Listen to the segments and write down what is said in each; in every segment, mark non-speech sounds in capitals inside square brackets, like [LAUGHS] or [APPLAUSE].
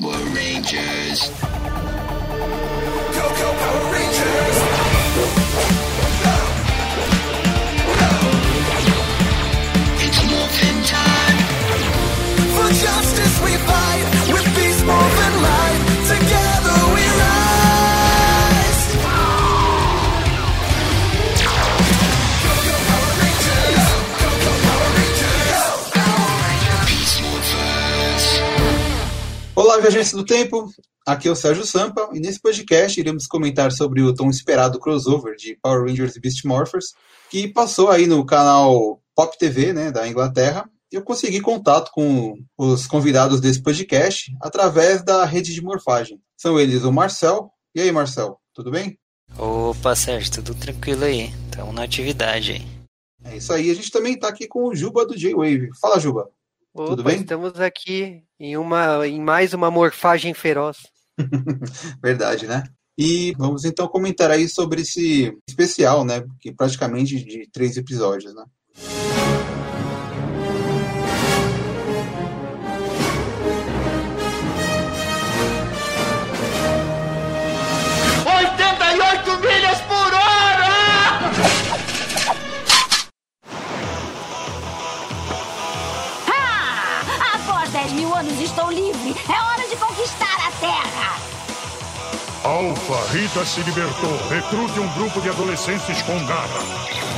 Power Rangers. Olá, viajantes do tempo. Aqui é o Sérgio Sampa e nesse podcast iremos comentar sobre o tão esperado crossover de Power Rangers e Beast Morphers, que passou aí no canal Pop TV, né, da Inglaterra. Eu consegui contato com os convidados desse podcast através da rede de morfagem. São eles o Marcel. E aí, Marcel, tudo bem? Opa, Sérgio, tudo tranquilo aí. Estamos na atividade aí. É isso aí. A gente também está aqui com o Juba do J-Wave. Fala, Juba. Opa, Tudo bem? Estamos aqui em, uma, em mais uma morfagem feroz. [LAUGHS] Verdade, né? E vamos então comentar aí sobre esse especial, né? Que praticamente de três episódios, né? 10 mil anos estou livre. É hora de conquistar a Terra. Alfa, Rita se libertou. Recrute um grupo de adolescentes com garra.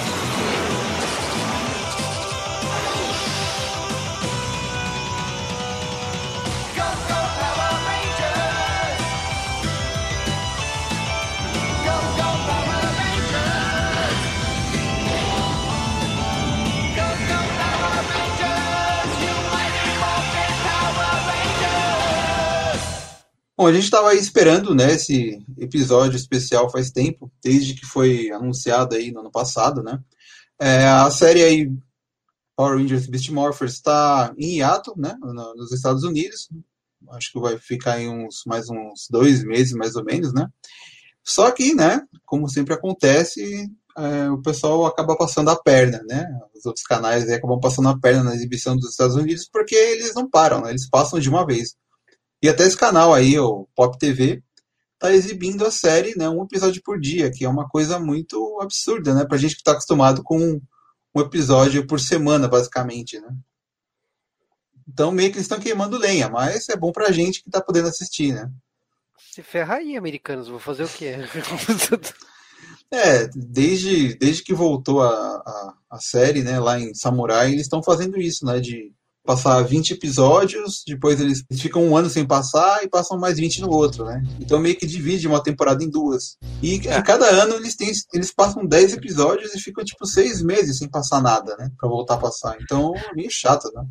Bom, a gente estava esperando, né, esse episódio especial faz tempo, desde que foi anunciado aí no ano passado, né? É, a série aí Power Rangers Beast Morphers está em hiato, né, no- nos Estados Unidos. Acho que vai ficar em uns mais uns dois meses, mais ou menos, né? Só que, né, como sempre acontece, é, o pessoal acaba passando a perna, né? Os outros canais acabam passando a perna na exibição dos Estados Unidos porque eles não param, né? Eles passam de uma vez. E até esse canal aí, o Pop TV, tá exibindo a série, né, um episódio por dia, que é uma coisa muito absurda, né, pra gente que tá acostumado com um episódio por semana, basicamente, né. Então meio que eles estão queimando lenha, mas é bom pra gente que tá podendo assistir, né. Se ferra aí, americanos, vou fazer o quê? [LAUGHS] É, desde, desde que voltou a, a, a série, né, lá em Samurai, eles estão fazendo isso, né, de passar 20 episódios, depois eles ficam um ano sem passar e passam mais 20 no outro, né? Então meio que divide uma temporada em duas. E em cada ano eles têm, eles passam 10 episódios e ficam tipo seis meses sem passar nada, né? Pra voltar a passar. Então é meio chato, né?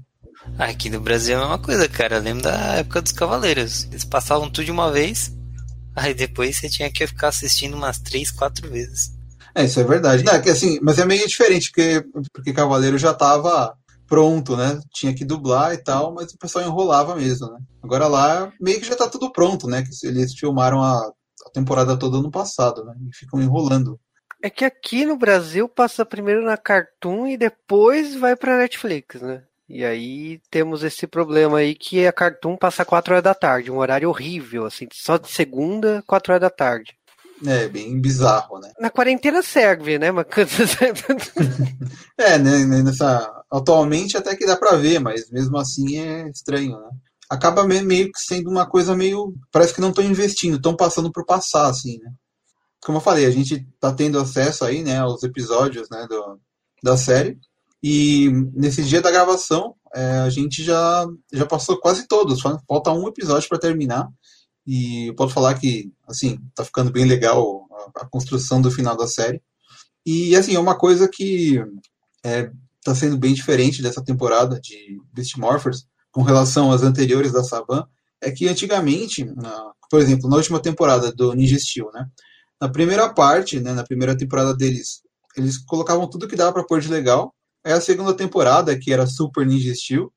Aqui no Brasil é a mesma coisa, cara. Eu lembro da época dos Cavaleiros. Eles passavam tudo de uma vez, aí depois você tinha que ficar assistindo umas três, quatro vezes. É, isso é verdade. Não, é que assim, mas é meio diferente, porque, porque Cavaleiro já tava pronto, né? Tinha que dublar e tal, mas o pessoal enrolava mesmo, né? Agora lá, meio que já tá tudo pronto, né? Que eles filmaram a, a temporada toda no passado, né? E ficam enrolando. É que aqui no Brasil passa primeiro na Cartoon e depois vai pra Netflix, né? E aí temos esse problema aí que a Cartoon passa 4 horas da tarde, um horário horrível, assim, só de segunda, 4 horas da tarde. É, bem bizarro, né? Na quarentena serve, né? Mas... [LAUGHS] É, né, Nessa, atualmente até que dá pra ver, mas mesmo assim é estranho, né? Acaba me- meio que sendo uma coisa meio. Parece que não estão investindo, estão passando por passar, assim, né? Como eu falei, a gente tá tendo acesso aí, né, aos episódios, né, do, da série. E nesse dia da gravação, é, a gente já, já passou quase todos. Fa- Falta um episódio para terminar. E eu posso falar que, assim, tá ficando bem legal a, a construção do final da série. E, assim, é uma coisa que é, tá sendo bem diferente dessa temporada de Beast Morphers com relação às anteriores da Saban, é que antigamente, na- por exemplo, na última temporada do Ninja Steel, né? Na primeira parte, né, na primeira temporada deles, eles colocavam tudo que dava pra pôr de legal. Aí a segunda temporada, que era Super Ninja Steel,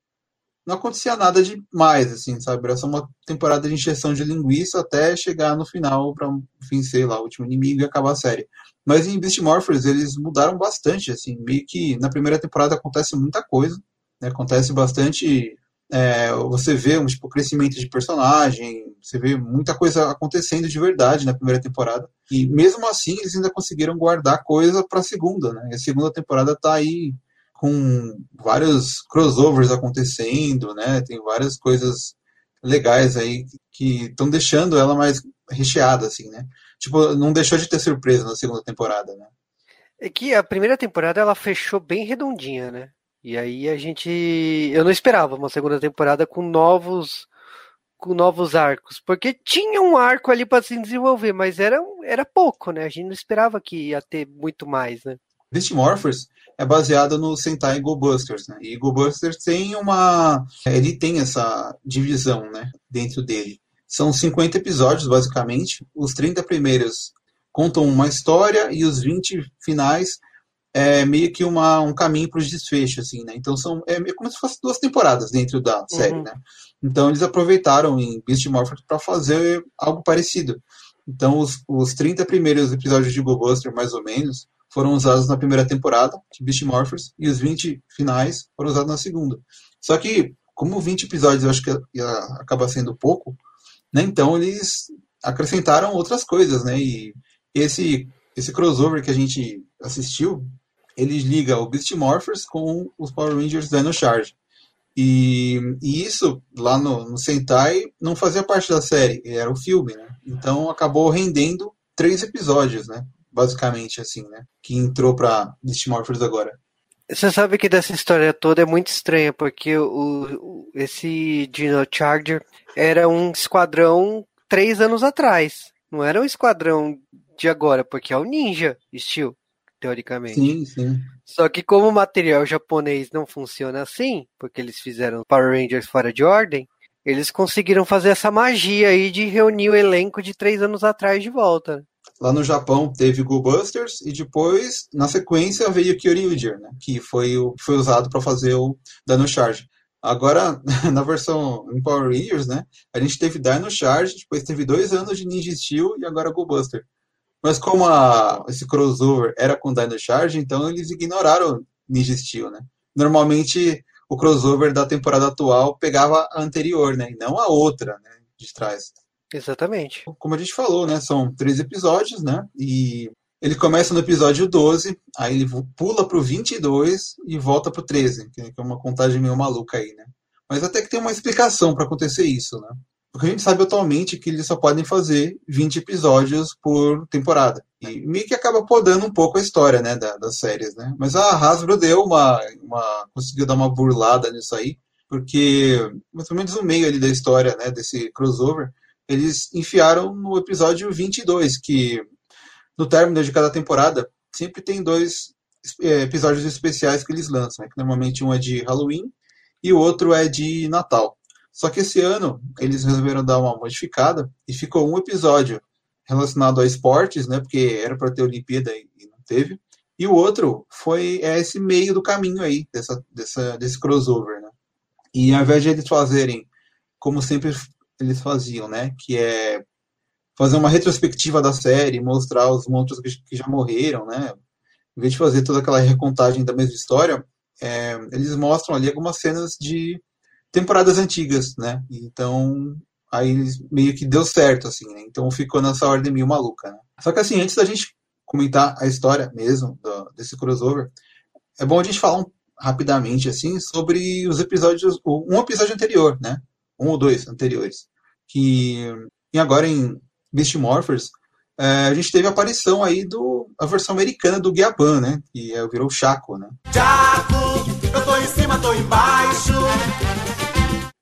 não acontecia nada demais, assim, sabe? Era só uma temporada de injeção de linguiça até chegar no final pra vencer lá o último inimigo e acabar a série. Mas em Beast Morphers eles mudaram bastante, assim, meio que na primeira temporada acontece muita coisa, né? Acontece bastante é, você vê um tipo, crescimento de personagem, você vê muita coisa acontecendo de verdade na primeira temporada. E mesmo assim, eles ainda conseguiram guardar coisa para a segunda, né? E a segunda temporada tá aí com vários crossovers acontecendo, né? Tem várias coisas legais aí que estão deixando ela mais recheada, assim, né? Tipo, não deixou de ter surpresa na segunda temporada, né? É que a primeira temporada ela fechou bem redondinha, né? E aí a gente. Eu não esperava uma segunda temporada com novos. Com novos arcos. Porque tinha um arco ali para se desenvolver, mas era, era pouco, né? A gente não esperava que ia ter muito mais, né? Beast Morphers é baseado no Sentai Go Busters, né? E Go Busters tem uma. Ele tem essa divisão, né? Dentro dele. São 50 episódios, basicamente. Os 30 primeiros contam uma história e os 20 finais é meio que uma, um caminho para os desfechos, assim, né? Então são é meio como se fossem duas temporadas dentro da série, Uhum. né? Então eles aproveitaram em Beast Morphers para fazer algo parecido. Então os, os 30 primeiros episódios de Go Buster, mais ou menos, foram usados na primeira temporada de Beast Morphers e os 20 finais foram usados na segunda. Só que, como 20 episódios eu acho que ia, acaba sendo pouco, né? Então eles acrescentaram outras coisas, né? E esse esse crossover que a gente assistiu, ele liga o Beast Morphers com os Power Rangers Dino Charge. E, e isso, lá no, no Sentai, não fazia parte da série, era o filme, né? Então acabou rendendo três episódios, né? Basicamente, assim, né? Que entrou pra Beast Morphers agora. Você sabe que dessa história toda é muito estranha, porque o, o- esse Dino Charger era um esquadrão três anos atrás. Não era um esquadrão de agora, porque é o Ninja Steel, teoricamente. Sim, sim. Só que como o material japonês não funciona assim, porque eles fizeram Power Rangers fora de ordem, eles conseguiram fazer essa magia aí de reunir o elenco de três anos atrás de volta. Lá no Japão teve Go Busters e depois, na sequência, veio Kyoryuger, né? Que foi o foi usado para fazer o Dino Charge. Agora, [LAUGHS] na versão em Power Rangers, né? A gente teve Dino Charge, depois teve dois anos de Ninja Steel e agora Go Buster. Mas como a- esse crossover era com Dino Charge, então eles ignoraram Ninja Steel, né? Normalmente o crossover da temporada atual pegava a anterior, né? E não a outra, né? De trás Exatamente. como a gente falou, né? São três episódios, né? E ele começa no episódio 12, aí ele pula pro 22 e volta pro 13, que é uma contagem meio maluca aí, né? Mas até que tem uma explicação para acontecer isso, né? Porque a gente sabe atualmente que eles só podem fazer 20 episódios por temporada. E meio que acaba podando um pouco a história, né, da- das séries, né? Mas a Hasbro deu uma, uma conseguiu dar uma burlada nisso aí, porque mais ou menos no meio ali da história, né, desse crossover, eles enfiaram no episódio 22, que no término de cada temporada sempre tem dois é, episódios especiais que eles lançam, né? normalmente um é de Halloween e o outro é de Natal. Só que esse ano eles resolveram dar uma modificada e ficou um episódio relacionado a esportes, né? Porque era para ter Olimpíada e e não teve. E o outro foi é esse meio do caminho aí dessa, dessa, desse crossover, né? E ao invés de eles fazerem como sempre eles faziam, né? Que é fazer uma retrospectiva da série, mostrar os monstros que, já morreram, né? Em vez de fazer toda aquela recontagem da mesma história, é, eles mostram ali algumas cenas de temporadas antigas, né? Então aí meio que deu certo, assim, né? Então ficou nessa ordem meio maluca, né? Só que assim, antes da gente comentar a história mesmo do- desse crossover, é bom a gente falar um- rapidamente, assim, sobre os episódios, um episódio anterior, né? Um ou dois anteriores. Que, e agora em Beast Morphers, é, a gente teve a aparição aí do a versão americana do Guiaban, né? Que é, virou o Chaco, né? Jaco, eu tô em cima, tô embaixo.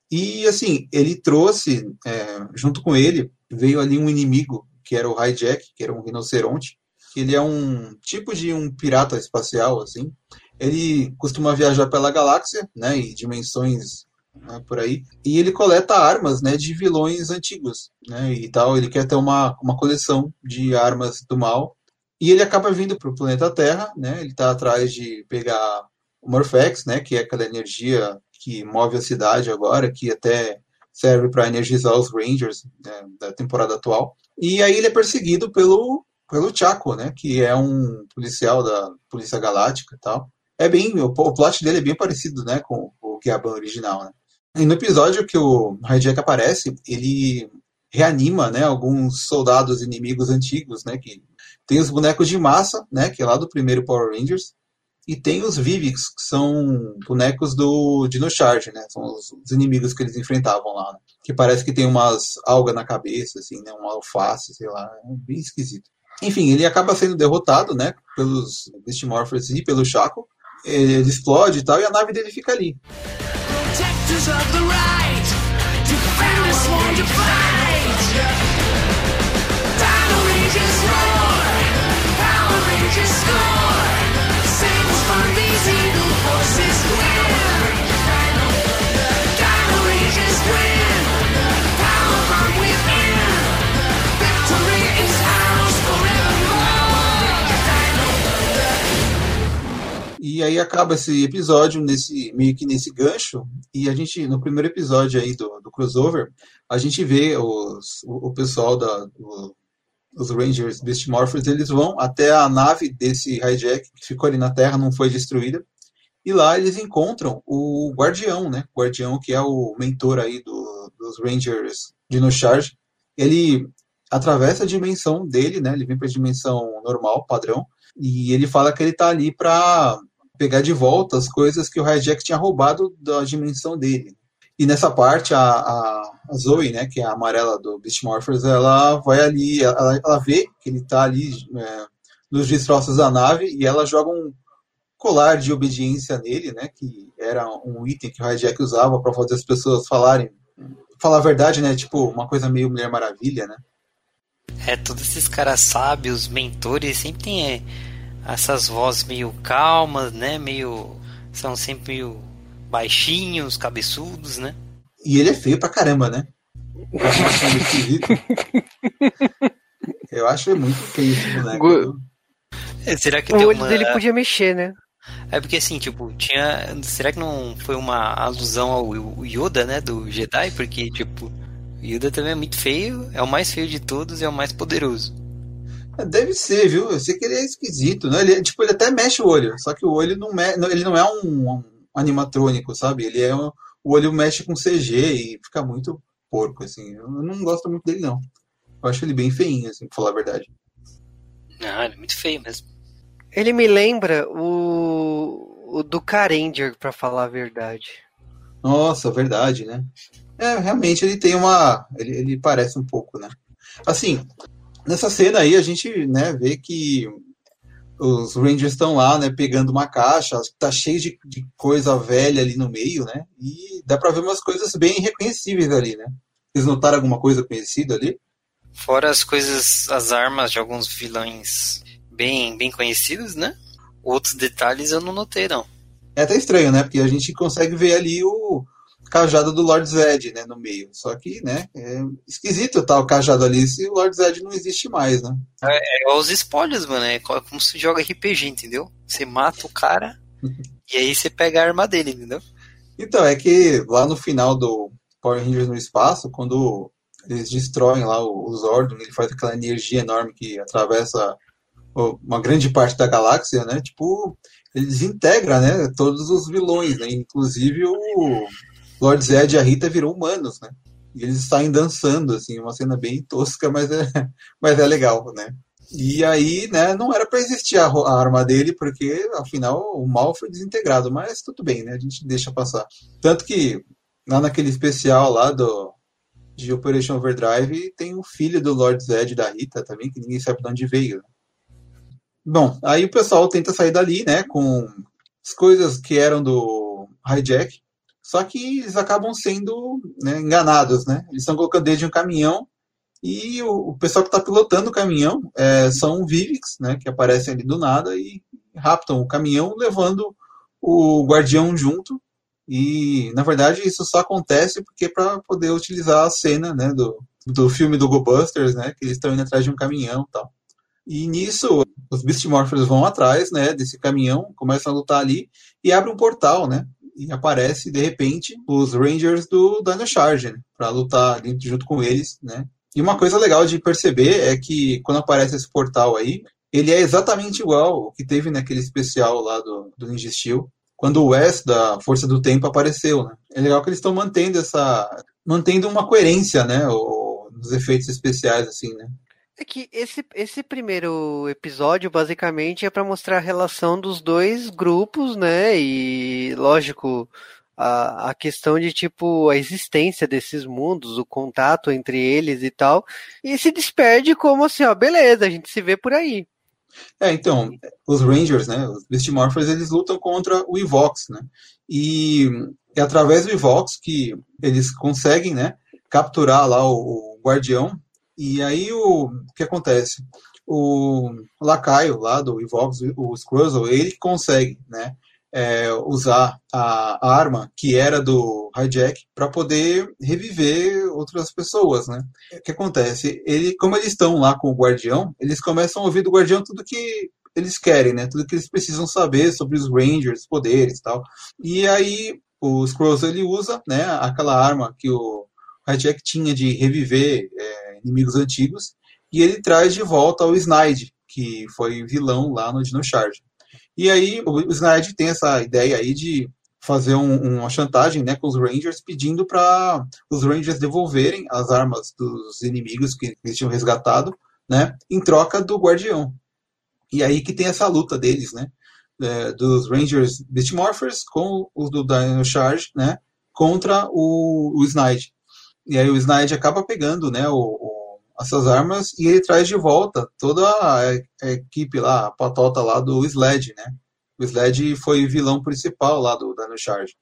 E assim, ele trouxe, é, junto com ele, veio ali um inimigo, que era o Hijack, que era um rinoceronte. Ele é um tipo de um pirata espacial, assim. Ele costuma viajar pela galáxia, né, e dimensões né, por aí. E ele coleta armas, né, de vilões antigos, né, e tal. Ele quer ter uma, uma coleção de armas do mal. E ele acaba vindo para o planeta Terra, né, ele está atrás de pegar o Morphex, né, que é aquela energia que move a cidade agora, que até serve para energizar os Rangers né, da temporada atual. E aí ele é perseguido pelo pelo Chaco, né, que é um policial da Polícia Galáctica e tal. É bem, o, o plot dele é bem parecido, né, com o Guiaban original, né. E no episódio que o Hijack aparece, ele reanima, né, alguns soldados inimigos antigos, né, que tem os bonecos de massa, né, que é lá do primeiro Power Rangers, e tem os Vivix, que são bonecos do Dino Charge, né, são os, os inimigos que eles enfrentavam lá, né, que parece que tem umas algas na cabeça, assim, né, uma alface, sei lá, é bem esquisito. Enfim, ele acaba sendo derrotado, né, pelos Beast Morphers e pelo Chaco, ele explode e tal, e a nave dele fica ali. Protectors of the right, defenders sworn to fight. Dino Rangers roar, Power Rangers score. Sables from these evil forces E aí acaba esse episódio nesse meio que nesse gancho. E a gente no primeiro episódio aí do, do crossover a gente vê os, o, o pessoal da do- os Rangers Beast Morphers eles vão até a nave desse hijack que ficou ali na Terra não foi destruída. E lá eles encontram o Guardião né? O Guardião que é o mentor aí do, dos Rangers Dino Charge. Ele atravessa a dimensão dele né? Ele vem para a dimensão normal padrão. E ele fala que ele tá ali para pegar de volta as coisas que o Hijack tinha roubado da dimensão dele. E nessa parte, a, a, a Zoe, né, que é a amarela do Beast Morphers, ela vai ali, ela, ela vê que ele tá ali é, nos destroços da nave e ela joga um colar de obediência nele, né, que era um item que o Hijack usava para fazer as pessoas falarem, falar a verdade, né, tipo uma coisa meio Mulher Maravilha, né. É, todos esses caras sábios, mentores, sempre tem é, essas vozes meio calmas, né? Meio. São sempre meio baixinhos, cabeçudos, né? E ele é feio pra caramba, né? Eu acho acho muito feio esse boneco. É, será que O tem olho uma... dele podia mexer, né? É porque assim, tipo, tinha. Será que não foi uma alusão ao Yoda, né? Do Jedi? Porque, tipo, o Yoda também é muito feio, é o mais feio de todos e é o mais poderoso. É, Deve ser, viu? Eu sei que ele é esquisito, né? Ele, é- tipo, ele até mexe o olho, só que o olho não, me... ele não é um, um animatrônico, sabe? Ele é um... o olho mexe com CG e fica muito porco, assim. Eu não gosto muito dele, não. Eu acho ele bem feinho, assim, pra falar a verdade. Não, ele é muito feio mesmo. Ele me lembra o, o do Karanger, pra falar a verdade. Nossa, verdade, né? É, realmente ele tem uma. Ele, ele parece um pouco, né? Assim, nessa cena aí a gente né, vê que os Rangers estão lá, né, pegando uma caixa, tá cheio de, de coisa velha ali no meio, né? E dá pra ver umas coisas bem reconhecíveis ali, né? Vocês notaram alguma coisa conhecida ali? Fora as coisas, as armas de alguns vilões bem, bem conhecidos, né? Outros detalhes eu não notei, não. É até estranho, né? Porque a gente consegue ver ali o cajado do Lord Zed, né, no meio. Só que, né, é esquisito estar o cajado ali se o Lord Zed não existe mais, né? É igual os spoilers, mano. É co- como se joga RPG, entendeu? Você mata o cara [LAUGHS] e aí você pega a arma dele, entendeu? Então, é que lá no final do Power Rangers no espaço, quando eles destroem lá o, o Zordon, ele faz aquela energia enorme que atravessa uma grande parte da galáxia, né? Tipo, ele desintegra, né? Todos os vilões, né? Inclusive o Lord Zed e a Rita viram humanos, né? E eles saem dançando, assim, uma cena bem tosca, mas é, [LAUGHS] mas é legal, né? E aí, né, não era pra existir a, a arma dele, porque afinal o mal foi desintegrado, mas tudo bem, né? A gente deixa passar. Tanto que lá naquele especial lá do de Operation Overdrive tem o filho do Lord Zed da Rita também, que ninguém sabe de onde veio. Bom, aí o pessoal tenta sair dali, né, com as coisas que eram do hijack, só que eles acabam sendo né, enganados, né? Eles estão colocando dentro de um caminhão e o, o pessoal que está pilotando o caminhão é, são Vivix, né, que aparecem ali do nada e raptam o caminhão, levando o guardião junto. E na verdade isso só acontece porque para poder utilizar a cena, né, do, do filme do GoBusters, né, que eles estão indo atrás de um caminhão, e tal. E nisso os Beast Morphers vão atrás, né, desse caminhão, começam a lutar ali e abre um portal, né? E aparece de repente os Rangers do Dino Charge, né, para lutar junto com eles, né? E uma coisa legal de perceber é que quando aparece esse portal aí, ele é exatamente igual ao que teve naquele especial lá do, do Ninja Steel, quando o Wes da Força do Tempo apareceu, né? é legal que eles estão mantendo essa. mantendo uma coerência, né? O, nos efeitos especiais, assim, né? É que esse, esse primeiro episódio, basicamente, é para mostrar a relação dos dois grupos, né? E, lógico, a, a questão de, tipo, a existência desses mundos, o contato entre eles e tal. E se desperde como assim, ó, beleza, a gente se vê por aí. É, então, os Rangers, né, os Beast Morphers, eles lutam contra o Evox, né, e é através do Evox que eles conseguem, né, capturar lá o, o Guardião, e aí o, o que acontece? O lacaio lá do Evox, o Scruzzle, ele consegue, né, é, usar a, arma que era do Hijack para poder reviver outras pessoas, né? O que acontece? Ele, como eles estão lá com o Guardião, eles começam a ouvir do Guardião tudo que eles querem, né? Tudo que eles precisam saber sobre os Rangers, poderes, tal. E aí o Scrolls ele usa, né? Aquela arma que o Hijack tinha de reviver é, inimigos antigos e ele traz de volta o Snide, que foi vilão lá no Dino Charge. E aí o Snide tem essa ideia aí de fazer um, uma chantagem né, com os Rangers, pedindo para os Rangers devolverem as armas dos inimigos que eles tinham resgatado, né, em troca do Guardião. E aí que tem essa luta deles, né, é, dos Rangers Beast Morphers com os do Dino Charge, né, contra o, o Snide. E aí o Snide acaba pegando, né, o, o essas armas e ele traz de volta toda a, a equipe lá, a patota lá do Sled, né? O Sled foi vilão principal lá do Dino Charge.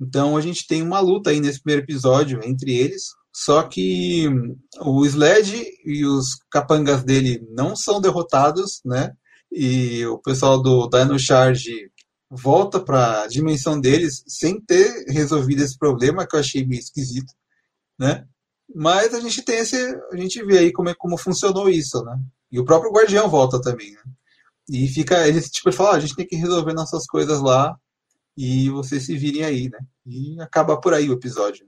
Então a gente tem uma luta aí nesse primeiro episódio entre eles, só que o Sled e os capangas dele não são derrotados, né? E o pessoal do Dino Charge volta para a dimensão deles sem ter resolvido esse problema que eu achei meio esquisito, né? Mas a gente tem esse. A gente vê aí como, é, como funcionou isso, né? E o próprio Guardião volta também, né? E fica. Ele tipo, ele fala, ah, a gente tem que resolver nossas coisas lá e vocês se virem aí, né? E acaba por aí o episódio.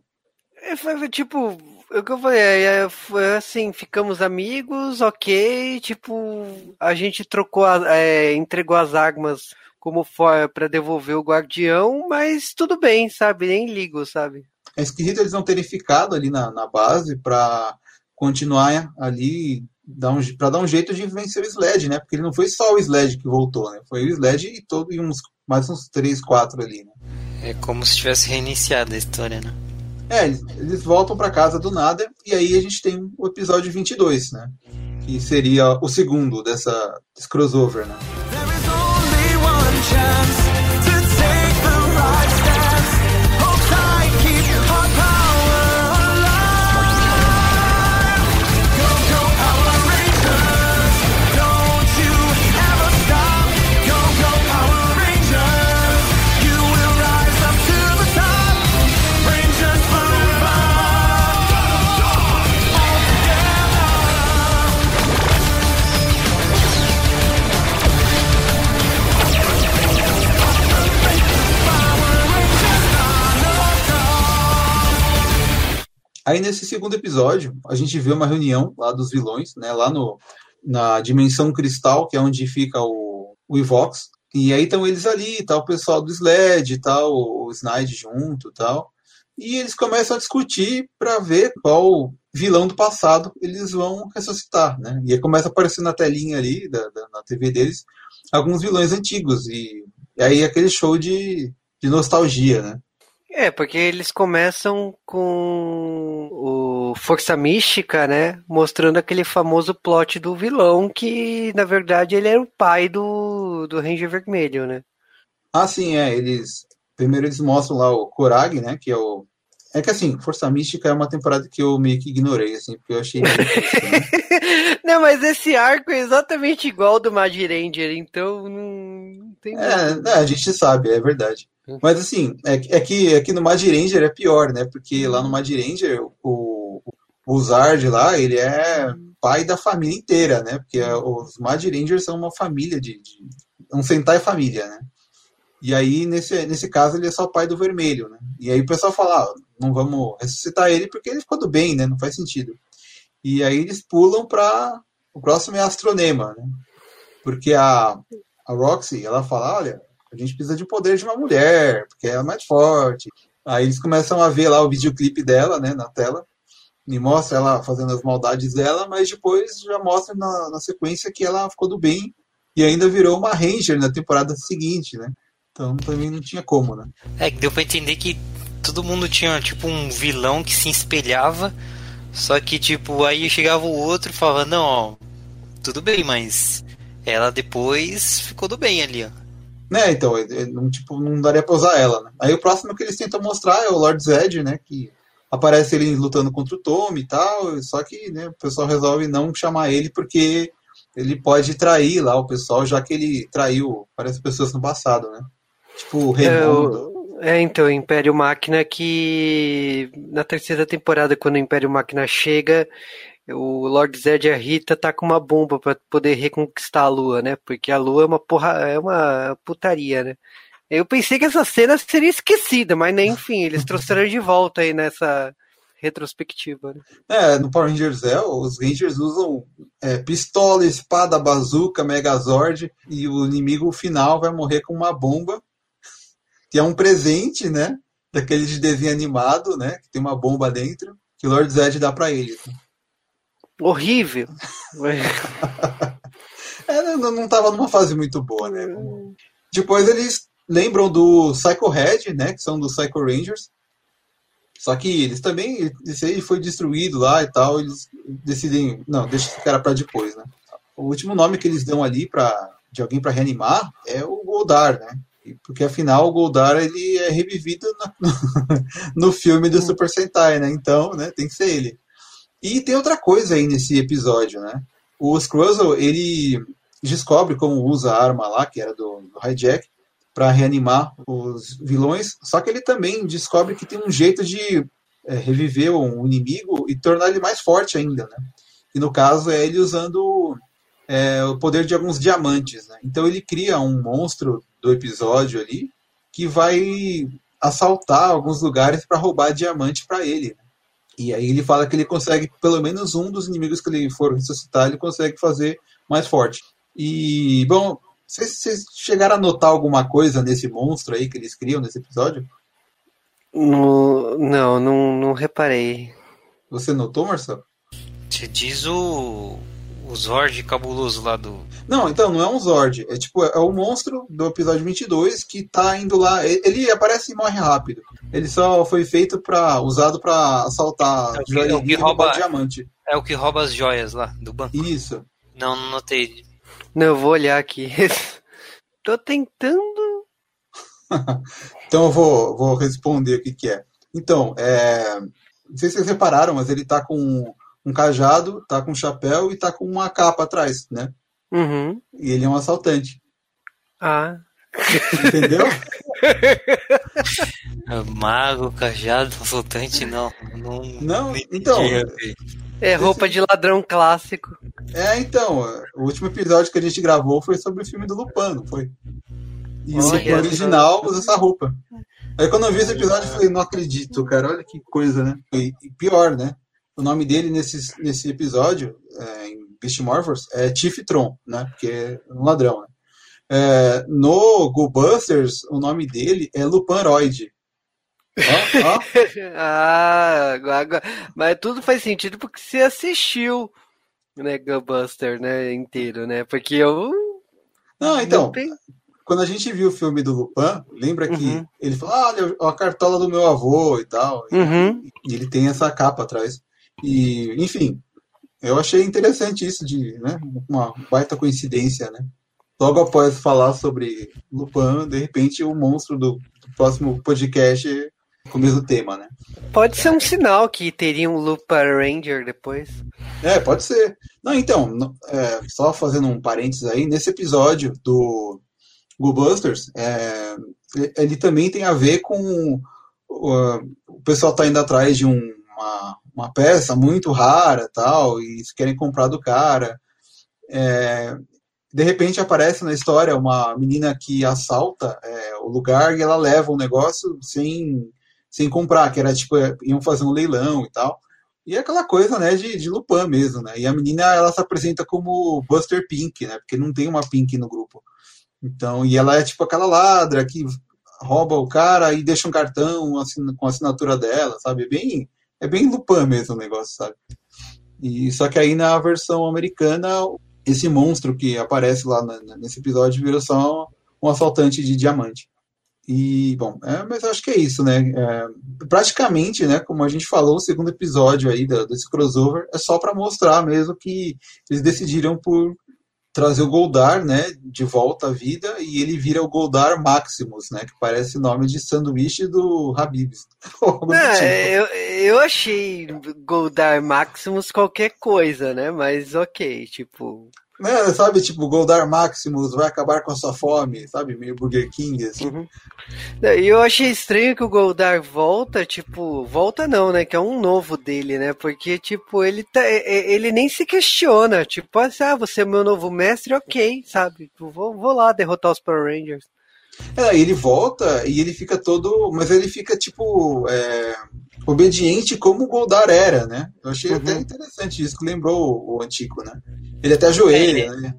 É, foi, tipo, o que eu falei, é, foi assim, ficamos amigos, ok, tipo, a gente trocou, a, é, entregou as armas como para devolver o guardião, mas tudo bem, sabe? Nem ligo, sabe? É esquisito eles não terem ficado ali na, na base para continuar ali dar um, para dar um jeito de vencer o Sled, né? Porque ele não foi só o Sled que voltou, né? Foi o Sled e todo e uns mais uns 3, 4 ali, né? É como se tivesse reiniciado a história, né? É, eles, eles voltam para casa do nada e aí a gente tem o episódio 22, né? Que seria o segundo dessa desse crossover, né? There is only one chance Aí nesse segundo episódio, a gente vê uma reunião lá dos vilões, né? Lá no, na dimensão cristal, que é onde fica o, o Evox. E aí estão eles ali, tá o pessoal do Sled e tal, o Snide junto tal. E eles começam a discutir para ver qual vilão do passado eles vão ressuscitar, né? E aí começa a aparecer na telinha ali, da, da- na TV deles, alguns vilões antigos. E, e aí aquele show de, de nostalgia, né? É, porque eles começam com o Força Mística, né? Mostrando aquele famoso plot do vilão que, na verdade, ele era o pai do, do Ranger Vermelho, né? Ah, sim, é. Eles. Primeiro eles mostram lá o Korag, né? Que é o. É que assim, Força Mística é uma temporada que eu meio que ignorei, assim, porque eu achei. né? [LAUGHS] Não, mas esse arco é exatamente igual ao do Mad Ranger, então não tem É, é, a gente sabe, é verdade. Mas assim, é, é que aqui no Mad Ranger é pior, né? Porque lá no Mad Ranger, o, o Zard lá, ele é pai da família inteira, né? Porque é, os Mad Rangers são uma família de. de um Sentai família, né? E aí, nesse, nesse caso, ele é só pai do vermelho, né? E aí o pessoal fala, ah, não vamos ressuscitar ele porque ele ficou do bem, né? Não faz sentido. E aí eles pulam para o próximo é Astronema, né? Porque a, a Roxy, ela fala, olha, a gente precisa de poder de uma mulher, porque ela é mais forte. Aí eles começam a ver lá o videoclipe dela, né, na tela. E mostra ela fazendo as maldades dela, mas depois já mostra na, na sequência que ela ficou do bem e ainda virou uma Ranger na temporada seguinte, né? Então também não tinha como, né? É, que deu pra entender que todo mundo tinha, tipo, um vilão que se espelhava. Só que, tipo, aí chegava o outro e falava, não, ó, tudo bem, mas ela depois ficou do bem ali, ó. Né, então, não, tipo, não daria pra usar ela, né? Aí o próximo que eles tentam mostrar é o Lord Zed, né? Que aparece ele lutando contra o Tommy e tal, só que né, o pessoal resolve não chamar ele porque ele pode trair lá o pessoal, já que ele traiu várias pessoas no passado, né? Tipo o É, Raimundo. é, então, o Império Máquina que na terceira temporada, quando o Império Máquina chega, o Lord Zed e a Rita tá com uma bomba pra poder reconquistar a Lua, né? Porque a Lua é uma porra, é uma putaria, né? Eu pensei que essa cena seria esquecida, mas né, enfim, eles trouxeram de volta aí nessa retrospectiva. Né? É, no Power Rangers Zell, os Rangers usam é, pistola, espada, bazuca, megazord, e o inimigo final vai morrer com uma bomba, que é um presente, né? Daquele de desenho animado, né? Que tem uma bomba dentro, que o Lord Zed dá pra ele. Horrível. [LAUGHS] É, não, não tava numa fase muito boa, né? Depois eles lembram do Psycho Head, né? Que são dos Psycho Rangers. Só que eles também, esse aí foi destruído lá e tal, eles decidem, não, deixa esse cara pra depois, né? O último nome que eles dão ali para de alguém pra reanimar é o Goldar, né? Porque afinal o Goldar ele é revivido na- [LAUGHS] no filme do Super Sentai, né? Então, né, tem que ser ele. E tem outra coisa aí nesse episódio, né? O Scruzzle, ele descobre como usa a arma lá, que era do, do Hijack, para reanimar os vilões, só que ele também descobre que tem um jeito de é, reviver um inimigo e tornar ele mais forte ainda, né? E no caso é ele usando é, o poder de alguns diamantes, né? Então ele cria um monstro do episódio ali que vai assaltar alguns lugares para roubar diamante para ele. né? E aí ele fala que ele consegue, pelo menos um dos inimigos que ele for ressuscitar, ele consegue fazer mais forte. E, bom, vocês, vocês chegaram a notar alguma coisa nesse monstro aí que eles criam nesse episódio? No- não, não, não reparei. Você notou, Marcelo? Você diz o. O Zord cabuloso lá do. Não, então, não é um Zord. É tipo, é o monstro do episódio 22 que tá indo lá. Ele aparece e morre rápido. Ele só foi feito para usado para assaltar É o que- é o que e rouba- diamante. É o que rouba as joias lá do banco. Isso. Não, não notei. Não, eu vou olhar aqui. [LAUGHS] Tô tentando. [LAUGHS] Então eu vou, vou responder o que, que é. Então, é, não sei se vocês repararam, mas ele tá com um cajado, tá com um chapéu e tá com uma capa atrás, né? Uhum. E ele é um assaltante. Ah. Entendeu? [LAUGHS] É, Mago, cajado, soltante, não. Não, Não, então. ok. É roupa de ladrão clássico. É, então, o último episódio que a gente gravou foi sobre o filme do Lupin, não foi? E o Olha Lupin original usa essa roupa. Aí quando eu vi esse episódio, eu falei, não acredito, cara, olha que coisa, né? E pior, né? O nome dele nesse, nesse episódio, é, em Beast Morphers, é Chief Tron, né? Porque é um ladrão, né? É, no Go Busters, o nome dele é Luparoid. Ó, ó. [LAUGHS] ah, agora, mas tudo faz sentido porque você assistiu, né, Gunbuster, né, inteiro, né? Porque eu Não, então, não quando a gente viu o filme do Lupin, lembra que Uhum. ele falou, ah, olha a cartola do meu avô e tal. Uhum. E ele tem essa capa atrás. E, enfim, eu achei interessante isso de, né, uma baita coincidência, né? Logo após falar sobre Lupin, de repente o monstro do, do próximo podcast com o mesmo tema, né? Pode ser um sinal que teria um Lupa Ranger depois. É, pode ser. Não, então, é, só fazendo um parênteses aí, nesse episódio do Go Busters, é, ele- também tem a ver com o, o pessoal tá indo atrás de um- uma, uma peça muito rara tal, e querem comprar do cara. É, de repente aparece na história uma menina que assalta é, o lugar e ela leva o negócio sem, sem comprar, que era tipo, iam fazer um leilão e tal. E é aquela coisa, né, de, de Lupin mesmo, né? E a menina, ela se apresenta como Buster Pink, né? Porque não tem uma Pink no grupo. Então, e ela é tipo aquela ladra que rouba o cara e deixa um cartão assin- com a assinatura dela, sabe? É bem, é bem Lupin mesmo o negócio, sabe? E, só que aí na versão americana, esse monstro que aparece lá na- nesse episódio virou só um assaltante de diamante. E, bom, é, mas acho que é isso, né? É, praticamente, né, como a gente falou, o segundo episódio aí da- desse crossover é só para mostrar mesmo que eles decidiram por trazer o Goldar, né, de volta à vida e ele vira o Goldar Maximus, né, que parece nome de sanduíche do Habib's. [LAUGHS] Não, tipo. eu, eu achei Goldar Maximus qualquer coisa, né? Mas ok, tipo. Né, sabe, tipo, Goldar Maximus vai acabar com a sua fome, sabe, meio Burger King, assim. Uhum. E eu achei estranho que o Goldar volta, tipo, volta não, né? Que é um novo dele, né? Porque, tipo, ele tá, ele nem se questiona, tipo, ah, você é meu novo mestre, ok, sabe? Tipo, Vou, vou lá derrotar os Power Rangers. É, ele volta e ele fica todo. Mas ele fica, tipo, é, obediente como o Goldar era, né? Eu achei até Uhum. interessante isso, que lembrou o, o antigo, né? Ele até ajoelha, É, né?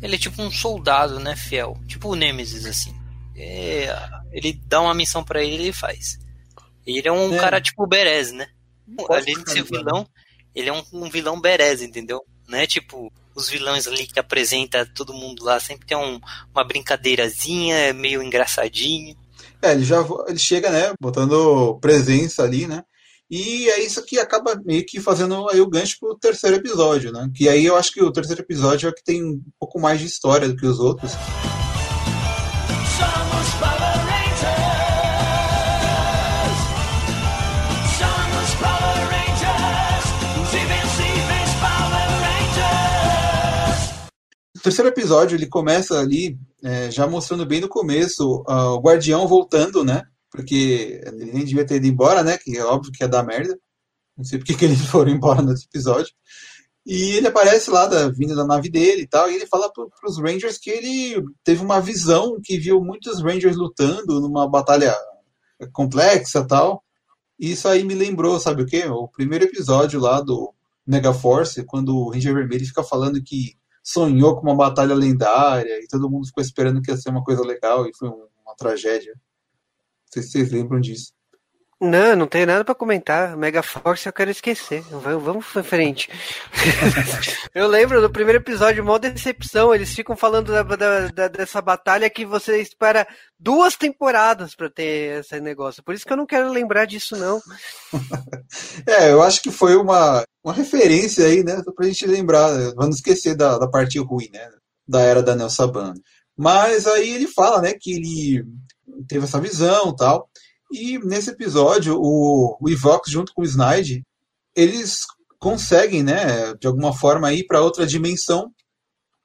Ele é tipo um soldado, né, fiel. Tipo o Nemesis, assim. É, ele dá uma missão pra ele e ele faz. Ele é um É. cara tipo Berez, né? Além de ser vilão, ele é um, um vilão Berez, entendeu? Não é tipo os vilões ali que apresenta todo mundo lá, sempre tem um- uma brincadeirazinha, é meio engraçadinho. É, ele já ele chega, né, botando presença ali, né? E é isso que acaba meio que fazendo aí o gancho pro terceiro episódio, né? Que aí eu acho que o terceiro episódio é que tem um pouco mais de história do que os outros. Terceiro episódio ele começa ali é, já mostrando bem no começo ah, o Guardião voltando, né? Porque ele nem devia ter ido embora, né? Que é óbvio que ia dar merda. Não sei porque que eles [LAUGHS] foram embora nesse episódio. E ele aparece lá da vinda da nave dele e tal, e ele fala para os Rangers que ele teve uma visão que viu muitos Rangers lutando numa batalha complexa tal. E isso aí me lembrou, sabe o quê? O primeiro episódio lá do Megaforce, quando o Ranger Vermelho fica falando que sonhou com uma batalha lendária e todo mundo ficou esperando que ia ser uma coisa legal e foi um- uma tragédia. Não sei se vocês lembram disso. Não, não tenho nada pra comentar. Mega Force eu quero esquecer. Vamos, vamos pra frente. [LAUGHS] eu lembro do primeiro episódio, mó decepção. Eles ficam falando da- da- da- dessa batalha que você espera duas temporadas pra ter esse negócio. Por isso que eu não quero lembrar disso, não. [LAUGHS] É, eu acho que foi uma, uma referência aí, né? Só pra gente lembrar, não esquecer da, da parte ruim, né? Da era da Nel Saban. Mas aí ele fala, né, que ele teve essa visão tal. E nesse episódio, o, o Evox junto com o Snide, eles conseguem, né, de alguma forma ir para outra dimensão.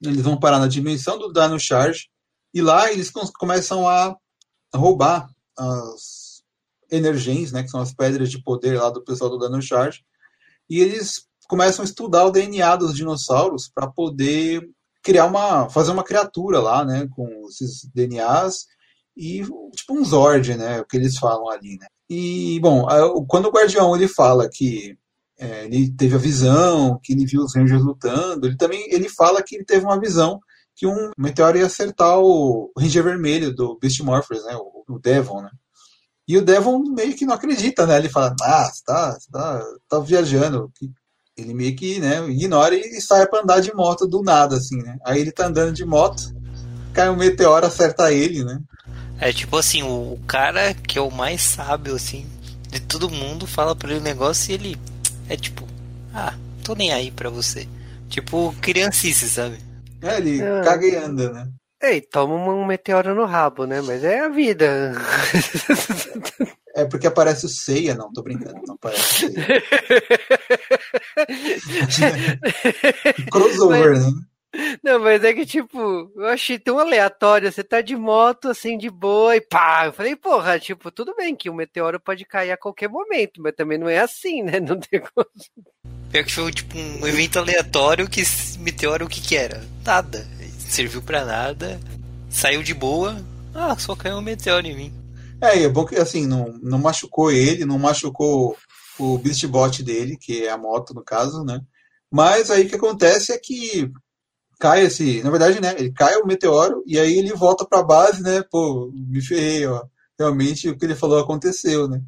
Eles vão parar na dimensão do Dino Charge. E lá eles começam a roubar as energigens, né, que são as pedras de poder lá do pessoal do Dino Charge. E eles começam a estudar o DNA dos dinossauros para poder criar uma fazer uma criatura lá, né, com esses DNAs e tipo um Zord, né, o que eles falam ali, né. E bom, quando o Guardião ele fala que é, ele teve a visão, que ele viu os Rangers lutando, ele também ele fala que ele teve uma visão que um meteoro ia acertar o Ranger Vermelho do Beast Morphers, né, o, o Devon, né. E o Devon meio que não acredita, né? Ele fala, ah, você tá, você tá, tá viajando. Ele meio que, né, ignora e sai pra andar de moto do nada, assim, né? Aí ele tá andando de moto, cai um meteoro, acerta ele, né? É tipo assim, o, cara que é o mais sábio, assim, de todo mundo fala pra ele o negócio e ele é tipo, ah, tô nem aí pra você. Tipo, criancice, sabe? É, ele Ah. caga e anda, né? Ei, toma um meteoro no rabo, né? Mas é a vida. É porque aparece o Seiya, não, tô brincando, não aparece o. [LAUGHS] [LAUGHS] Crossover, né? Não, mas é que, tipo, eu achei tão aleatório. Você tá de moto, assim, de boa, e pá. Eu falei, porra, tipo, tudo bem que o meteoro pode cair a qualquer momento, mas também não é assim, né? [LAUGHS] Não tem como. Pior que foi tipo um evento aleatório que esse meteoro o que que era? Nada. Serviu pra nada. Saiu de boa. Ah, só caiu um meteoro em mim. É, e é bom que, assim, não, não machucou ele, não machucou o Beastbot dele, que é a moto, no caso, né? Mas aí o que acontece é que cai esse. Na verdade, né? Ele cai o meteoro e aí ele volta pra base, né? Pô, me ferrei, ó. realmente o que ele falou aconteceu, né?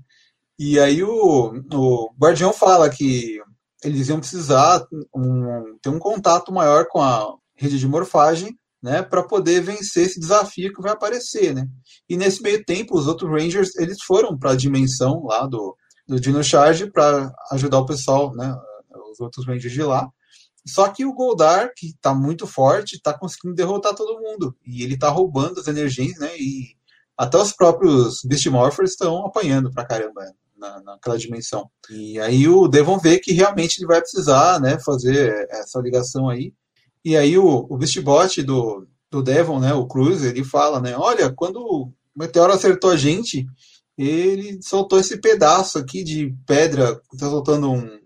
E aí o, o Guardião fala que eles iam precisar um, ter um contato maior com a rede de morfagem, né, para poder vencer esse desafio que vai aparecer, né? E nesse meio tempo, os outros Rangers eles foram para a dimensão lá do, do Dino Charge para ajudar o pessoal, né, os outros Rangers de lá. Só que o Goldar, que está muito forte, está conseguindo derrotar todo mundo. E ele está roubando as energias, né? E até os próprios Beast Morphers estão apanhando pra caramba na, naquela dimensão. E aí o Devon vê que realmente ele vai precisar, né, fazer essa ligação aí. E aí o, o Beastbot do, do Devon, né, o Cruz, ele fala, né, olha, quando o meteoro acertou a gente, ele soltou esse pedaço aqui de pedra, está soltando um,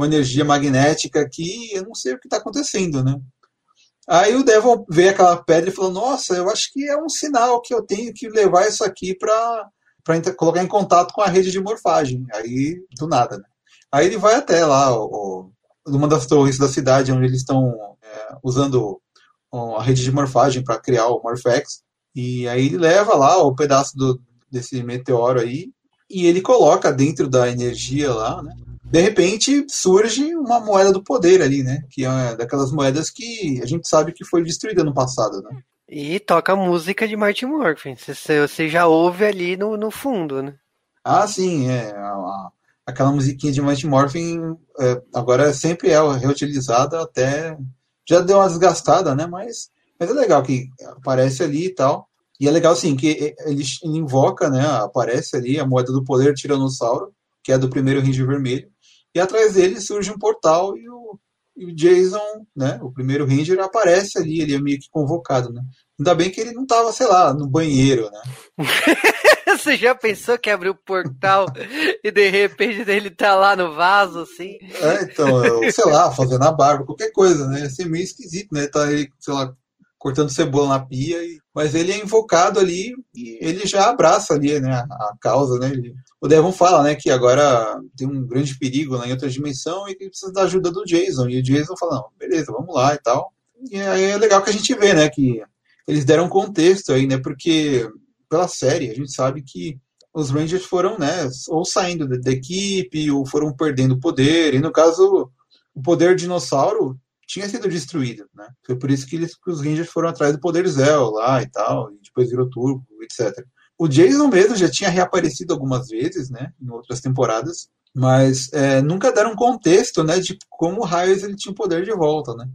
uma energia magnética aqui, eu não sei o que está acontecendo, né? Aí o Devon vê aquela pedra e falou: Nossa, eu acho que é um sinal que eu tenho que levar isso aqui para colocar em contato com a rede de morfagem. Aí, do nada, né? Aí ele vai até lá, o, o, uma das torres da cidade, onde eles estão é, usando a rede de morfagem para criar o Morphex. E aí ele leva lá o pedaço do, desse meteoro aí e ele coloca dentro da energia lá, né? De repente surge uma moeda do poder ali, né? Que é daquelas moedas que a gente sabe que foi destruída no passado, né? E toca a música de Martin Morphin. Você, já ouve ali no, no fundo, né? Ah, sim, é. A, a, aquela musiquinha de Martin Morphin é, agora sempre é reutilizada até. Já deu uma desgastada, né? Mas, mas é legal que aparece ali e tal. E é legal, sim, que ele, ele invoca, né? Aparece ali a moeda do poder Tiranossauro, que é do primeiro Ranger Vermelho. E atrás dele surge um portal e o, e o Jason, né, o primeiro Ranger, aparece ali, ele é meio que convocado, né? Ainda bem que ele não tava, sei lá, no banheiro, né? [LAUGHS] Você já pensou que abriu o portal e de repente ele tá lá no vaso, assim? É, então, eu, sei lá, fazendo a barba, qualquer coisa, né? Ia ser meio esquisito, né? Tá aí, sei lá, cortando cebola na pia, e... mas ele é invocado ali e ele já abraça ali, né, a causa, né? Ele... O Devon fala, né, que agora tem um grande perigo né, em outra dimensão e que precisa da ajuda do Jason. E o Jason fala, não, beleza, vamos lá e tal. E aí é legal que a gente vê, né, que eles deram contexto aí, né, porque pela série a gente sabe que os Rangers foram, né, ou saindo da equipe, ou foram perdendo poder, e no caso, o poder dinossauro tinha sido destruído, né? Foi por isso que, eles, que os Rangers foram atrás do poder Zell lá e tal, e depois virou Turbo, etc. O Jason mesmo já tinha reaparecido algumas vezes, né, em outras temporadas, mas é, nunca deram contexto, né, de como o Raios ele tinha o poder de volta, né?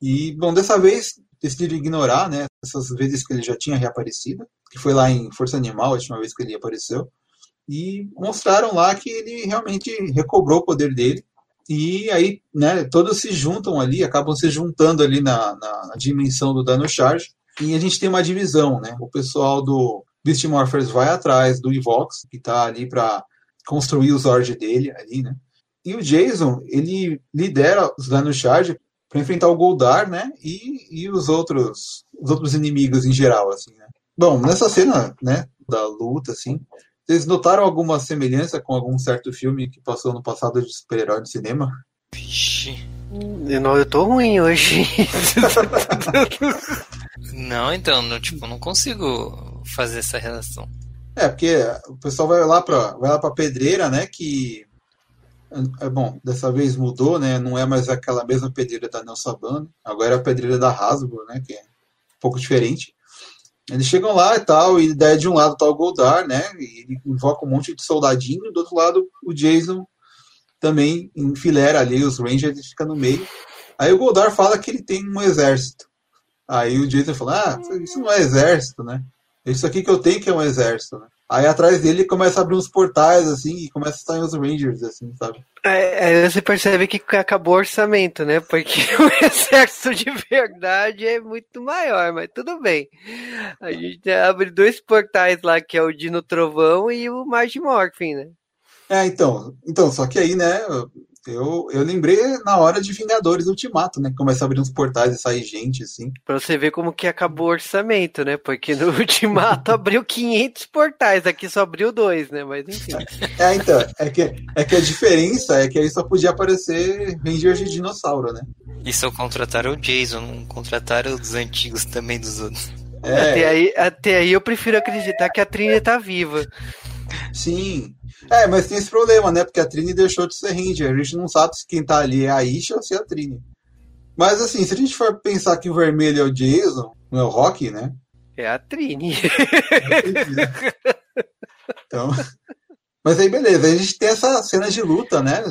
E, bom, dessa vez decidiram ignorar, né, essas vezes que ele já tinha reaparecido, que foi lá em Força Animal, a última vez que ele apareceu, e mostraram lá que ele realmente recobrou o poder dele, e aí, né, todos se juntam ali, acabam se juntando ali na, na, dimensão do Dano Charge, e a gente tem uma divisão, né, o pessoal do Beast Morphers vai atrás do Evox, que está ali para construir o Zord dele ali, né, e o Jason, ele lidera os Dano Charge para enfrentar o Goldar, né, e, e os outros os outros inimigos em geral, assim, né. Bom, nessa cena, né, da luta, assim, vocês notaram alguma semelhança com algum certo filme que passou no passado de super-herói no cinema? Vixe. Eu, não, eu tô ruim hoje. [LAUGHS] Não, então, não, tipo, não consigo fazer essa relação. É, porque o pessoal vai lá pra, vai lá pra pedreira, né, que... É bom, dessa vez mudou, né? Não é mais aquela mesma pedreira da Nelson Sabano. Agora é a pedreira da Hasbro, né? Que é um pouco diferente. Eles chegam lá e tal, e daí de um lado tá o Goldar, né? E ele invoca um monte de soldadinho, e do outro lado o Jason também enfileira ali os Rangers e fica no meio. Aí o Goldar fala que ele tem um exército. Aí o Jason fala: Ah, isso não é exército, né? Isso aqui que eu tenho que é um exército, né? Aí atrás dele começa a abrir uns portais, assim, e começa a sair os Rangers, assim, sabe? É, aí você percebe que acabou o orçamento, né? Porque [LAUGHS] o exército de verdade é muito maior, mas tudo bem. A gente abre dois portais lá, que é o Dino Trovão e o Marge Morphin, né? É, então, então, só que aí, né, eu, eu lembrei na hora de Vingadores Ultimato, né, que começa a abrir uns portais e sair gente, assim. Pra você ver como que acabou o orçamento, né? Porque no [LAUGHS] Ultimato abriu 500 portais, aqui só abriu dois, né? Mas enfim. [LAUGHS] É, então, é que, é que a diferença é que aí só podia aparecer Rangers de dinossauro, né? E só contrataram o Jason, não contrataram os antigos também dos outros. É, Até, aí, até aí eu prefiro acreditar que a Trini tá viva. Sim. É, mas tem esse problema, né? Porque a Trini deixou de ser Ranger. A gente não sabe se quem tá ali é a Isha ou se é a Trini. Mas assim, se a gente for pensar que o vermelho é o Jason, não é o Rock, né? É a Trini. [LAUGHS] Então. Mas aí, beleza. A gente tem essa cena de luta, né?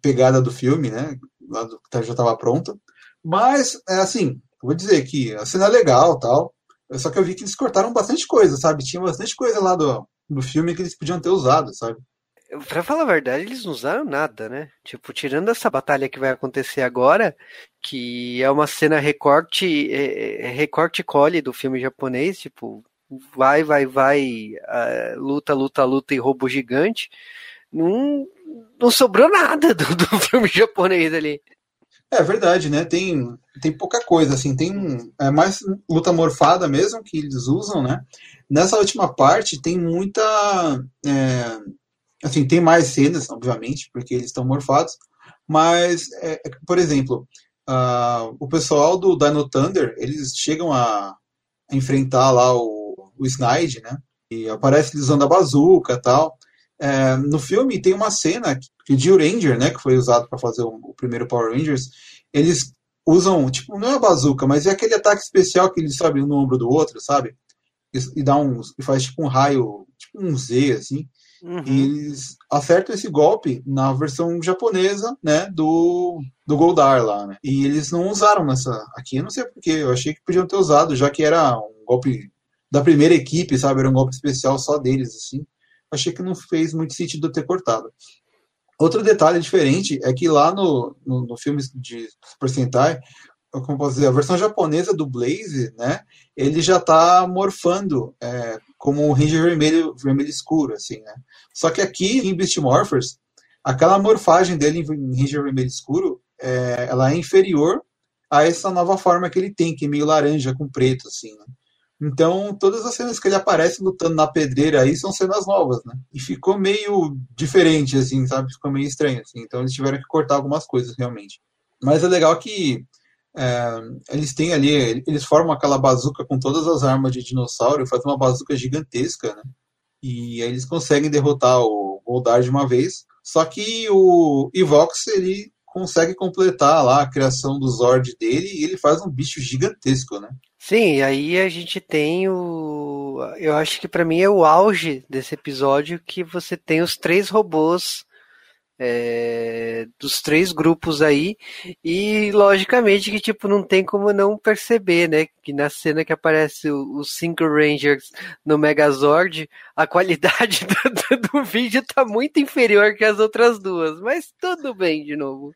Pegada do filme, né? Lá do, que já estava pronta. Mas, é assim, vou dizer que a cena é legal tal. Só que eu vi que eles cortaram bastante coisa, sabe? Tinha bastante coisa lá do, do filme que eles podiam ter usado, sabe? Pra falar a verdade, eles não usaram nada, né? Tipo, tirando essa batalha que vai acontecer agora, que é uma cena recorte, é, é, recorte e cole do filme japonês, tipo, vai, vai, vai, luta, luta, luta e roubo gigante. Não, não sobrou nada do, do [LAUGHS] filme japonês ali. É verdade, né? Tem, tem pouca coisa, assim. Tem é mais luta morfada mesmo que eles usam, né? Nessa última parte tem muita. é, assim, tem mais cenas, obviamente, porque eles estão morfados. Mas, é, é, por exemplo, ah, o pessoal do Dino Thunder, eles chegam a, a enfrentar lá o, o Snide, né? E aparece eles usando a bazuca tal. É, no filme tem uma cena que o Jill Ranger, né, que foi usado para fazer o, o primeiro Power Rangers, eles usam, tipo, não é a bazuca, mas é aquele ataque especial que eles sobem um no ombro do outro, sabe? E, e dá um, e faz tipo um raio, tipo um Z, assim. Uhum. E eles acertam esse golpe na versão japonesa, né, do, do Goldar lá, né? E eles não usaram nessa aqui, eu não sei porquê, eu achei que podiam ter usado, já que era um golpe da primeira equipe, sabe? Era um golpe especial só deles, assim. Achei que não fez muito sentido ter cortado. Outro detalhe diferente é que lá no, no, no filme de Super Sentai, como posso dizer, a versão japonesa do Blaze, né, ele já tá morfando é, como um Ranger vermelho, vermelho escuro, assim, né. Só que aqui em Beast Morphers, aquela morfagem dele em Ranger vermelho escuro, é, ela é inferior a essa nova forma que ele tem, que é meio laranja com preto, assim, né. Então, todas as cenas que ele aparece lutando na pedreira aí são cenas novas, né? E ficou meio diferente, assim, sabe? Ficou meio estranho, assim. Então, eles tiveram que cortar algumas coisas, realmente. Mas é legal que é, eles têm ali, eles formam aquela bazuca com todas as armas de dinossauro, fazem uma bazuca gigantesca, né? E aí eles conseguem derrotar o Goldar de uma vez. Só que o Evox, ele consegue completar lá a criação do Zord dele e ele faz um bicho gigantesco, né? Sim, aí a gente tem o. Eu acho que pra mim é o auge desse episódio que você tem os três robôs é, dos três grupos aí, e logicamente que tipo não tem como não perceber, né? Que na cena que aparece os cinco Rangers no Megazord, a qualidade [LAUGHS] do, do- do vídeo tá muito inferior que as outras duas, mas tudo bem de novo.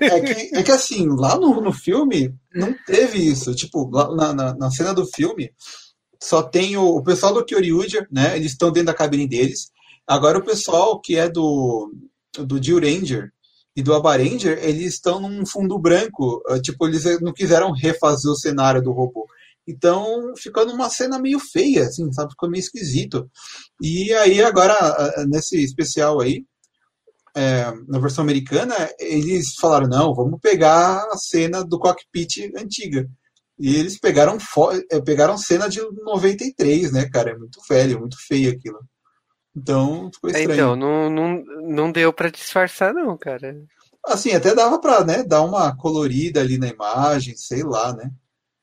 É, é que, é que assim, lá no, no filme não teve isso. Tipo, lá na, na, na cena do filme só tem o, o pessoal do Kyoryuja, né? Eles estão dentro da cabine deles. Agora o pessoal que é do, do Jill Ranger e do Aba Ranger, eles estão num fundo branco. eh, Tipo, eles não quiseram refazer o cenário do robô. Então, ficou numa cena meio feia, assim, sabe? Ficou meio esquisito. E aí, agora, ah, nesse especial aí, é, na versão americana, eles falaram, não, vamos pegar a cena do cockpit antiga. E eles pegaram, eh, pegaram cena de 93, né, cara? É muito velho, muito feio aquilo. Então, ficou É, estranho. Então, não, não, não deu pra disfarçar, não, cara. Assim, até dava pra, né, dar uma colorida ali na imagem, sei lá, né?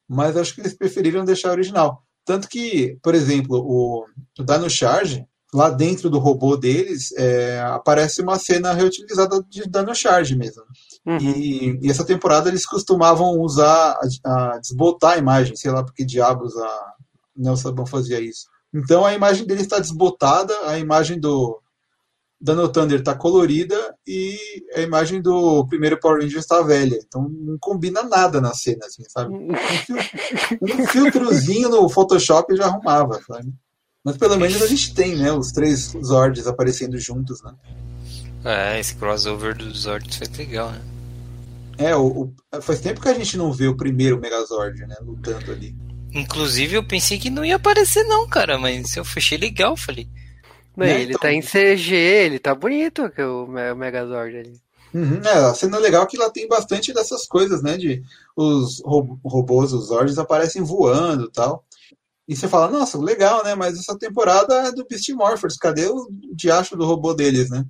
Mas acho que eles preferiram deixar original. Tanto que, por exemplo, o, o Dino Charge, lá dentro do robô deles, é, aparece uma cena reutilizada de Dino Charge mesmo. Uhum. E, e essa temporada eles costumavam usar, a, a desbotar a imagem, sei lá porque diabos a Nelson Saban fazia isso. Então a imagem dele está desbotada, a imagem do Dano Thunder está colorida e a imagem do primeiro Power Ranger está velha. Então não combina nada na cena, assim, sabe? [LAUGHS] Um, fil- um filtrozinho no Photoshop já arrumava, sabe? Mas pelo menos a gente tem, né? Os três Zords aparecendo juntos, né? É, esse crossover dos Zords foi legal, né? É, o, o- faz tempo que a gente não vê o primeiro Megazord, né? Lutando ali. Inclusive eu pensei que não ia aparecer não, cara, mas eu achei legal, falei. Não, Né, ele então- tá em CG, ele tá bonito, que o Me- o Megazord ali. Uhum, é, a cena legal é que lá tem bastante dessas coisas, né? De os ro- robôs, os Zords aparecem voando e tal. E você fala, nossa, legal, né? Mas essa temporada é do Beast Morphers, cadê o diacho do robô deles, né?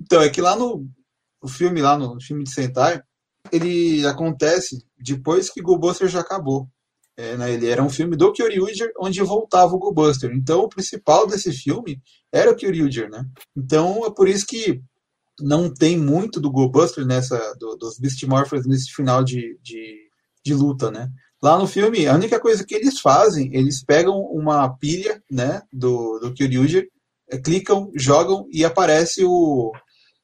Então, é que lá no o filme, lá no filme de Sentai, ele acontece depois que Go Buster já acabou. É, né, ele era um filme do Kyoryuger onde voltava o Go Buster. Então, o principal desse filme era o Kyoryuger, né? Então, é por isso que não tem muito do Go Buster nessa, do- dos Beast Morphers nesse final de, de, de luta, né? Lá no filme, a única coisa que eles fazem, eles pegam uma pilha, né, do, do é, clicam, jogam e aparece o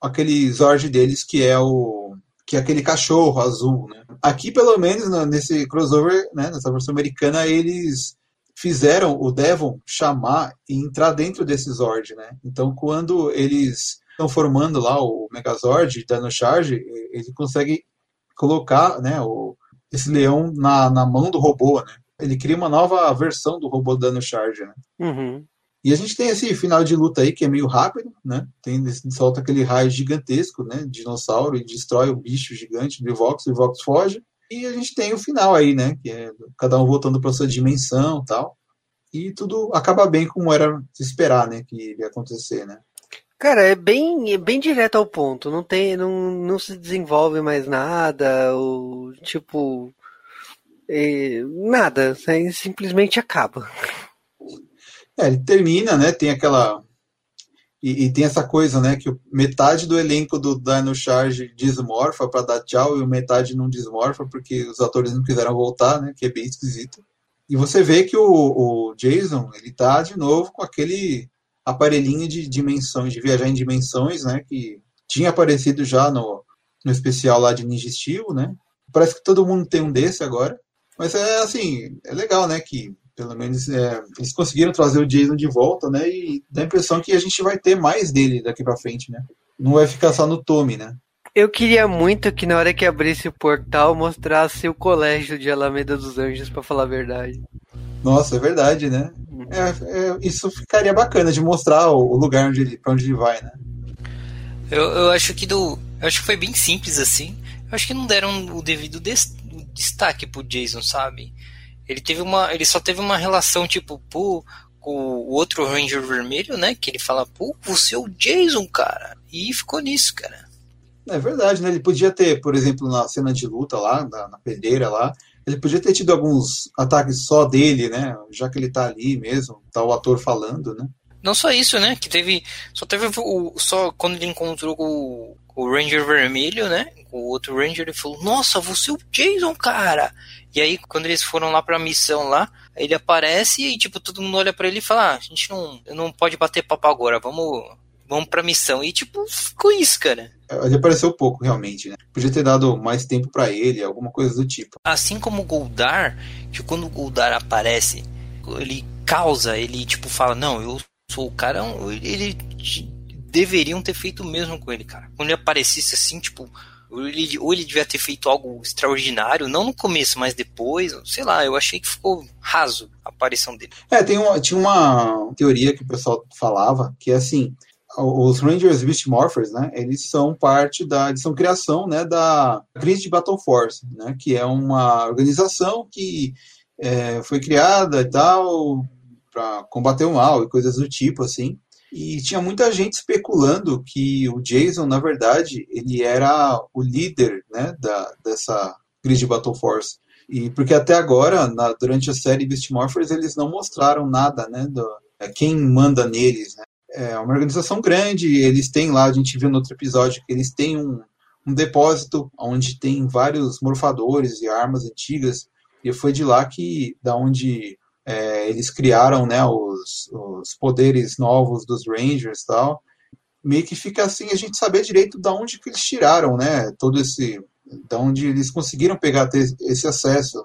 aquele Zord deles que é o que é aquele cachorro azul, né? Aqui, pelo menos, nesse crossover, né, nessa versão americana, eles fizeram o Devon chamar e entrar dentro desse Zord, né? Então, quando eles estão formando lá o Megazord, dando charge, ele consegue colocar, né, o, esse leão na, na mão do robô, né? Ele cria uma nova versão do robô dando charge, né? Uhum. E a gente tem esse final de luta aí que é meio rápido, né? Tem, solta aquele raio gigantesco, né? Dinossauro e destrói o bicho gigante do Vox, o Vox foge. E a gente tem o final aí, né? Que é cada um voltando para sua dimensão e tal. E tudo acaba bem como era de esperar, né? Que ia acontecer, né? Cara, é bem, é bem direto ao ponto. Não tem, não, não se desenvolve mais nada. Ou, tipo, é, nada. simplesmente acaba. É, ele termina, né? Tem aquela. E, e tem essa coisa, né? Que metade do elenco do Dino Charge desmorfa para dar tchau e metade não desmorfa porque os atores não quiseram voltar, né? Que é bem esquisito. E você vê que o, o Jason, ele tá de novo com aquele aparelhinho de dimensões, de viajar em dimensões, né? Que tinha aparecido já no, no especial lá de Ninja Steel, né? Parece que todo mundo tem um desse agora. Mas é assim, é legal, né? Que pelo menos é, eles conseguiram trazer o Jason de volta, né? E dá a impressão que a gente vai ter mais dele daqui pra frente, né? Não vai ficar só no Tommy, né? Eu queria muito que na hora que abrisse o portal mostrasse o colégio de Alameda dos Anjos, pra falar a verdade. Nossa, é verdade, né? É, é, isso ficaria bacana de mostrar o, o lugar onde ele, pra onde ele vai, né? Eu, eu acho que do. Eu acho que foi bem simples assim. Eu acho que não deram o devido des- destaque pro Jason, sabe? Ele teve uma. Ele só teve uma relação, tipo, pô, com o outro Ranger Vermelho, né? Que ele fala, pô, você é o Jason, cara. E ficou nisso, cara. É verdade, né? Ele podia ter, por exemplo, na cena de luta lá, na, na pedreira lá, ele podia ter tido alguns ataques só dele, né? Já que ele tá ali mesmo, tá o ator falando, né? Não só isso, né? Que teve. Só teve o. Só quando ele encontrou o, o Ranger Vermelho, né? O outro Ranger, ele falou, nossa, você é o Jason, cara! E aí, quando eles foram lá pra missão lá, ele aparece e, tipo, todo mundo olha pra ele e fala, ah, a gente não, não pode bater papo agora, vamos. Vamos pra missão. E, tipo, ficou isso, cara. Ele apareceu pouco, realmente, né? Podia ter dado mais tempo pra ele, alguma coisa do tipo. Assim como o Goldar, que quando o Goldar aparece, ele causa, ele tipo fala, não, eu sou o cara, ele deveriam ter feito o mesmo com ele, cara. Quando ele aparecesse assim, tipo, ou ele, ou ele devia ter feito algo extraordinário, não no começo, mas depois, sei lá, eu achei que ficou raso a aparição dele. É, tem uma, tinha uma teoria que o pessoal falava, que é assim, os Rangers Beast Morphers, né, eles são parte da, eles são criação, né, da Grid Battle Force, né, que é uma organização que é, foi criada e tal para combater o mal e coisas do tipo, assim. E tinha muita gente especulando que o Jason, na verdade, ele era o líder, né, da, dessa Grid Battle Force. E porque até agora, na, durante a série Beast Morphers, eles não mostraram nada, né, do, quem manda neles, né é uma organização grande, eles têm lá, a gente viu no outro episódio, que eles têm um, um depósito onde tem vários morfadores e armas antigas, e foi de lá que, da onde é, eles criaram, né, os, os poderes novos dos Rangers e tal, meio que fica assim a gente saber direito da onde que eles tiraram, né, todo esse, da onde eles conseguiram pegar esse acesso.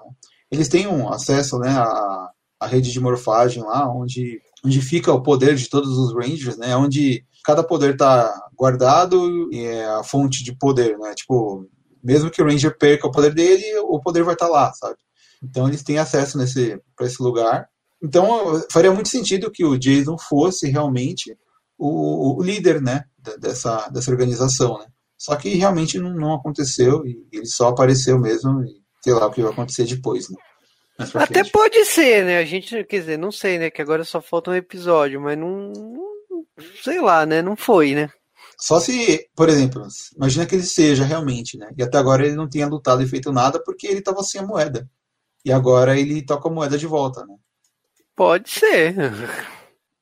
Eles têm um acesso, né, à, à rede de morfagem lá, onde onde fica o poder de todos os Rangers, né? Onde cada poder está guardado e é a fonte de poder, né? Tipo, mesmo que o Ranger perca o poder dele, o poder vai estar tá lá, sabe? Então eles têm acesso nesse para esse lugar. Então faria muito sentido que o Jason fosse realmente o, o líder, né? Dessa, dessa organização, né? Só que realmente não, não aconteceu e ele só apareceu mesmo e sei lá o que vai acontecer depois, né? Até frente. pode ser, né? A gente, quer dizer, não sei, né? Que agora só falta um episódio, mas não. não- Sei lá, né? Não foi, né? Só se, por exemplo, imagina que ele seja realmente, né? E até agora ele não tenha lutado e feito nada porque ele estava sem a moeda. E agora ele toca a moeda de volta, né? Pode ser.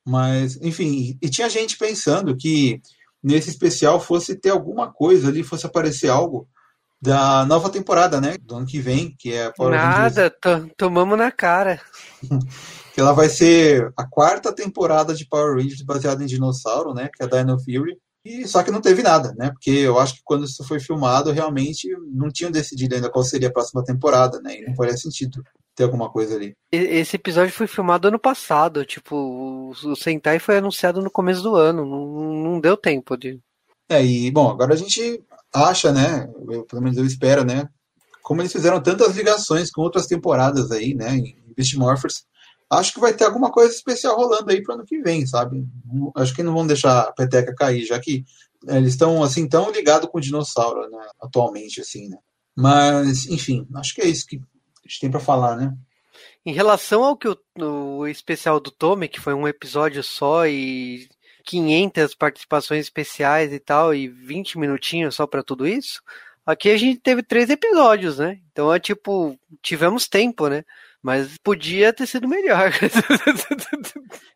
Mas, enfim, e tinha gente pensando que nesse especial fosse ter alguma coisa ali, fosse aparecer algo da nova temporada, né? Do ano que vem, que é a Power Nada, to- tomamos na cara. [LAUGHS] que ela vai ser a quarta temporada de Power Rangers baseada em dinossauro, né? Que é a Dino Fury. E só que não teve nada, né? Porque eu acho que quando isso foi filmado, realmente não tinham decidido ainda qual seria a próxima temporada, né? E não faria sentido ter alguma coisa ali. Esse episódio foi filmado ano passado. Tipo, o o Sentai foi anunciado no começo do ano. Não, não deu tempo de. É, e bom, agora a gente acha, né? eu- pelo menos eu espero, né? Como eles fizeram tantas ligações com outras temporadas aí, né? Em Beast Morphers, acho que vai ter alguma coisa especial rolando aí pro ano que vem, sabe? Acho que não vão deixar a peteca cair, já que é, eles estão assim tão ligados com o dinossauro, né? Atualmente, assim, né? Mas, enfim, acho que é isso que a gente tem pra falar, né? Em relação ao que o, o especial do Tommy, que foi um episódio só e 500 participações especiais e tal, e 20 minutinhos só pra tudo isso, aqui a gente teve três episódios, né? Então é tipo, tivemos tempo, né? Mas podia ter sido melhor. [LAUGHS]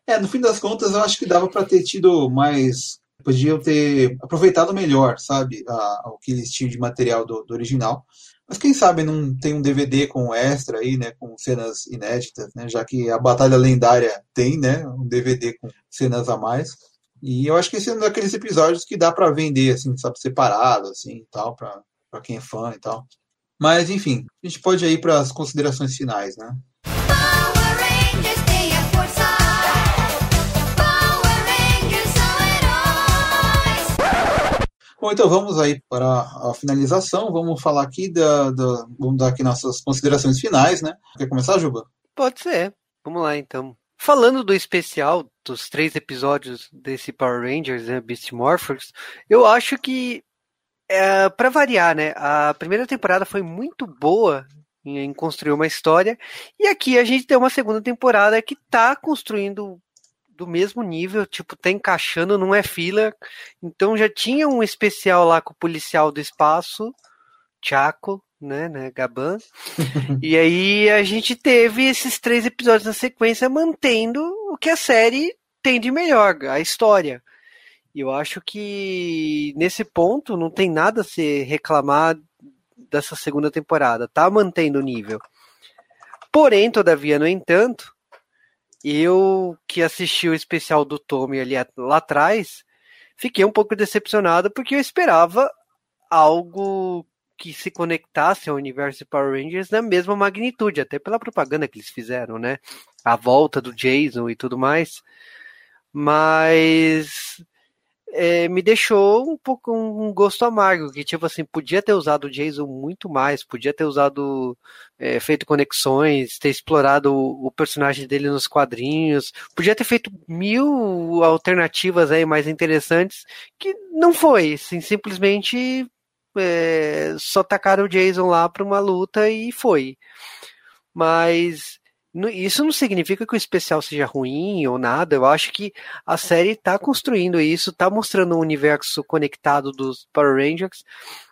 É, no fim das contas, eu acho que dava para ter tido mais. Podiam ter aproveitado melhor, sabe, a- o que eles tinham de material do, do original. Mas quem sabe não tem um DVD com extra aí, né, com cenas inéditas, né, já que a Batalha Lendária tem, né, um DVD com cenas a mais. E eu acho que esse é um daqueles episódios que dá para vender, assim, sabe, separado, assim, tal, para quem é fã e tal. Mas, enfim, a gente pode ir para as considerações finais, né? Power Rangers tem a força. Power Rangers são heróis. Bom, então vamos aí para a finalização. Vamos falar aqui da, da- vamos dar aqui nossas considerações finais, né? Quer começar, Juba? Pode ser. Vamos lá, então. Falando do especial, dos três episódios desse Power Rangers, né, Beast Morphers, eu acho que, é, para variar, né, a primeira temporada foi muito boa em, construir uma história, e aqui a gente tem uma segunda temporada que tá construindo do mesmo nível, tipo, tá encaixando, não é fila. Então já tinha um especial lá com o policial do espaço, Chaco, né, né, Gaban. [LAUGHS] E aí a gente teve esses três episódios na sequência mantendo o que a série tem de melhor, a história. Eu acho que nesse ponto não tem nada a se reclamar dessa segunda temporada, tá mantendo o nível. Porém, todavia, no entanto, eu que assisti o especial do Tommy ali lá atrás, fiquei um pouco decepcionado porque eu esperava algo que se conectasse ao universo de Power Rangers na mesma magnitude, até pela propaganda que eles fizeram, né? A volta do Jason e tudo mais. Mas é, me deixou um pouco um gosto amargo, que tipo assim, podia ter usado o Jason muito mais, podia ter usado, é, feito conexões, ter explorado o, o personagem dele nos quadrinhos, podia ter feito mil alternativas aí mais interessantes, que não foi, assim, simplesmente é, só tacaram o Jason lá para uma luta e foi. Mas isso não significa que o especial seja ruim ou nada. Eu acho que a série está construindo isso, está mostrando um universo conectado dos Power Rangers.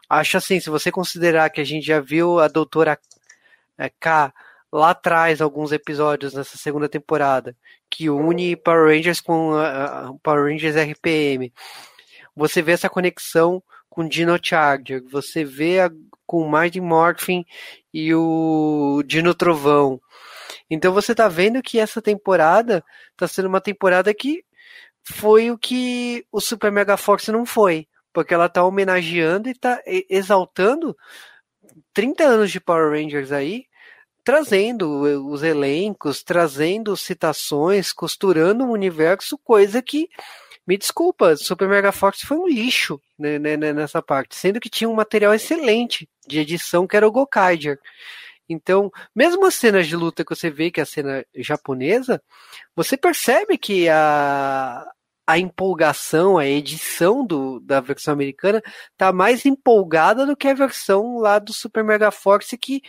Acho assim, se você considerar que a gente já viu a Doutora eh, K lá atrás, alguns episódios nessa segunda temporada, que une Power Rangers com a- a- Power Rangers RPM. Você vê essa conexão com Dino Charger, você vê a, com o Mighty Morphin e o Dino Trovão. Então você tá vendo que essa temporada tá sendo uma temporada que foi o que o Super Mega Force não foi. Porque ela tá homenageando e tá exaltando 30 anos de Power Rangers aí, trazendo os elencos, trazendo citações, costurando um universo, coisa que, me desculpa, Super Mega Force foi um lixo né, né, né, nessa parte, sendo que tinha um material excelente de edição que era o Gokaiger. Então, mesmo as cenas de luta que você vê, que é a cena japonesa, você percebe que a, a empolgação, a edição do, da versão americana tá mais empolgada do que a versão lá do Super Mega Force que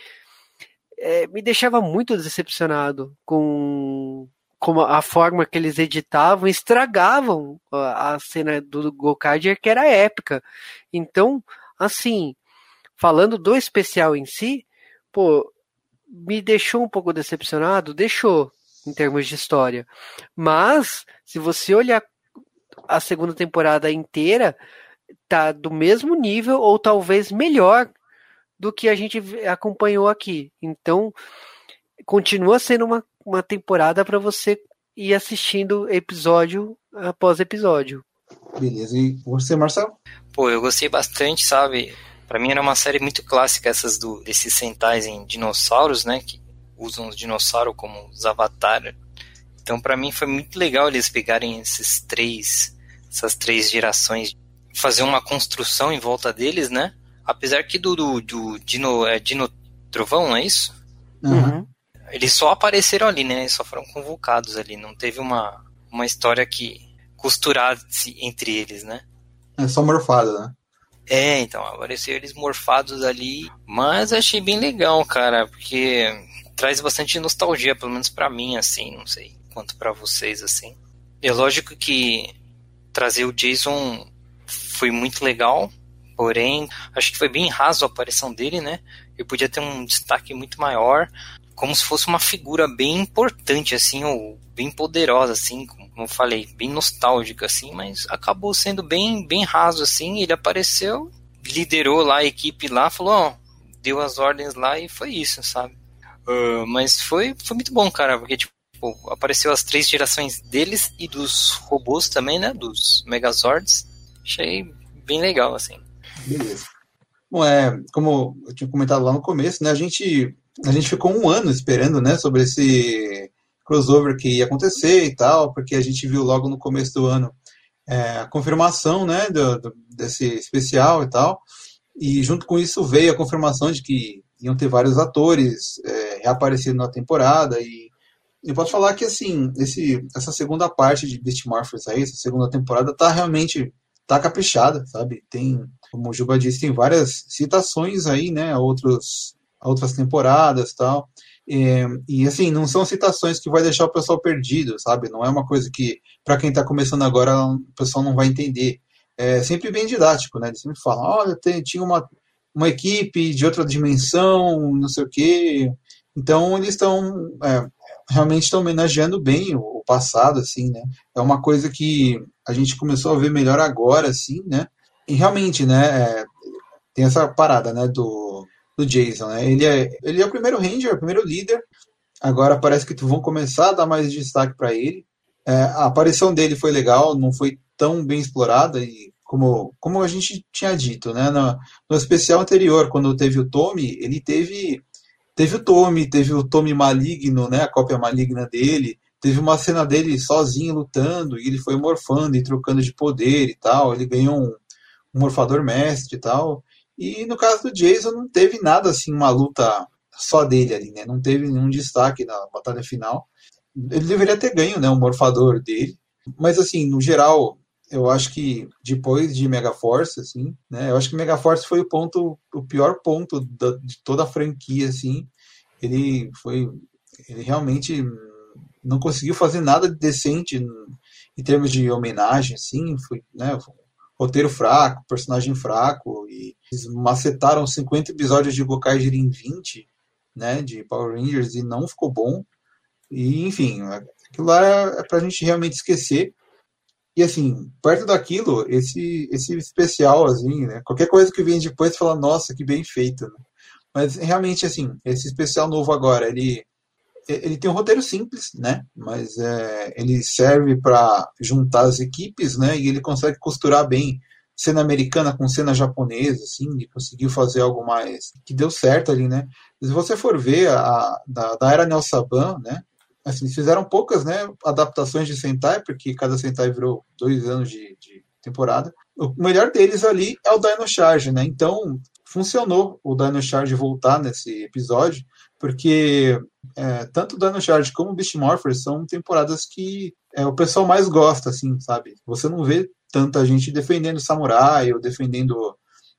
é, me deixava muito decepcionado com como a forma que eles editavam, estragavam a, a cena do Gokaiger que era épica. Então, assim, falando do especial em si, pô, me deixou um pouco decepcionado, deixou em termos de história. Mas se você olhar a segunda temporada inteira, tá do mesmo nível ou talvez melhor do que a gente acompanhou aqui. Então, continua sendo uma, uma temporada para você ir assistindo episódio após episódio. Beleza. E você, Marcelo? Pô, eu gostei bastante, sabe? Pra mim era uma série muito clássica essas do desses centais em dinossauros, né, que usam os dinossauros como os avatar. Então pra mim foi muito legal eles pegarem esses três essas três gerações, fazer uma construção em volta deles, né? Apesar que do do, do Dino é Dino Trovão, não é isso? Aham. Eles só apareceram ali, né? Só foram convocados ali, não teve uma uma história que costurasse entre eles, né? É só morfada, né? É, então, apareceram eles morfados ali, mas achei bem legal, cara, porque traz bastante nostalgia, pelo menos pra mim, assim, não sei quanto pra vocês, assim. É lógico que trazer o Jason foi muito legal, porém, acho que foi bem raso a aparição dele, né? Ele podia ter um destaque muito maior, como se fosse uma figura bem importante, assim, ou bem poderosa, assim, como eu falei, bem nostálgica, assim, mas acabou sendo bem, bem raso, assim, ele apareceu, liderou lá a equipe lá, falou, ó, deu as ordens lá e foi isso, sabe? Ah, mas foi, foi muito bom, cara, porque, tipo, apareceu as três gerações deles e dos robôs também, né, dos Megazords, achei bem legal, assim. Beleza. Bom, é, como eu tinha comentado lá no começo, né, a gente, a gente ficou um ano esperando, né, sobre esse crossover que ia acontecer e tal, porque a gente viu logo no começo do ano é, a confirmação, né, do, do- desse especial e tal, e junto com isso veio a confirmação de que iam ter vários atores é, reaparecendo na temporada e eu posso falar que assim esse, essa segunda parte de Beast Morphers aí, essa segunda temporada tá realmente tá caprichada, sabe? Tem, como o Juba disse, tem várias citações aí, né, a outros a outras temporadas tal. É, e assim, não são citações que vai deixar o pessoal perdido, sabe? Não é uma coisa que, para quem está começando agora, o pessoal não vai entender. É sempre bem didático, né? Eles sempre falam, olha, tem- tinha uma, uma equipe de outra dimensão, não sei o quê. Então, eles estão, é, realmente estão homenageando bem o, o passado, assim, né? É uma coisa que a gente começou a ver melhor agora, assim, né? E realmente, né, é, tem essa parada, né, do, do Jason, né? Ele é, ele é o primeiro Ranger, o primeiro líder. Agora parece que vão começar a dar mais destaque para ele. É, a aparição dele foi legal, não foi tão bem explorada e como, como a gente tinha dito, né? No, no especial anterior, quando teve o Tommy, ele teve teve o Tommy, teve o Tommy maligno, né? A cópia maligna dele. Teve uma cena dele sozinho lutando e ele foi morfando e trocando de poder e tal. Ele ganhou um, um morfador mestre e tal. E no caso do Jason não teve nada assim, uma luta só dele ali, né? Não teve nenhum destaque na batalha final. Ele deveria ter ganho, né? O morfador dele. Mas assim, no geral, eu acho que depois de Megaforce, assim, né? Eu acho que Megaforce foi o ponto, o pior ponto da- de toda a franquia, assim. Ele foi, ele realmente não conseguiu fazer nada de decente em, termos de homenagem, assim. Foi, né? Roteiro fraco, personagem fraco, e eles macetaram 50 episódios de Gokaiger em 20, né, de Power Rangers, e não ficou bom. E, enfim, aquilo lá é pra gente realmente esquecer. E, assim, perto daquilo, esse, esse especial, assim, né, qualquer coisa que vem depois, você fala, nossa, que bem feito, né? Mas, realmente, assim, esse especial novo agora, ele ele tem um roteiro simples, né? Mas é, ele serve para juntar as equipes, né? E ele consegue costurar bem cena americana com cena japonesa, assim, e conseguiu fazer algo mais que deu certo ali, né? Se você for ver a da, da era Nel Saban, né? Assim, fizeram poucas, né? Adaptações de Sentai, porque cada Sentai virou dois anos de, de temporada. O melhor deles ali é o Dino Charge, né? Então funcionou o Dino Charge voltar nesse episódio, porque é, tanto Dino Charge como Beast Morphers são temporadas que é, o pessoal mais gosta, assim, sabe? Você não vê tanta gente defendendo Samurai ou defendendo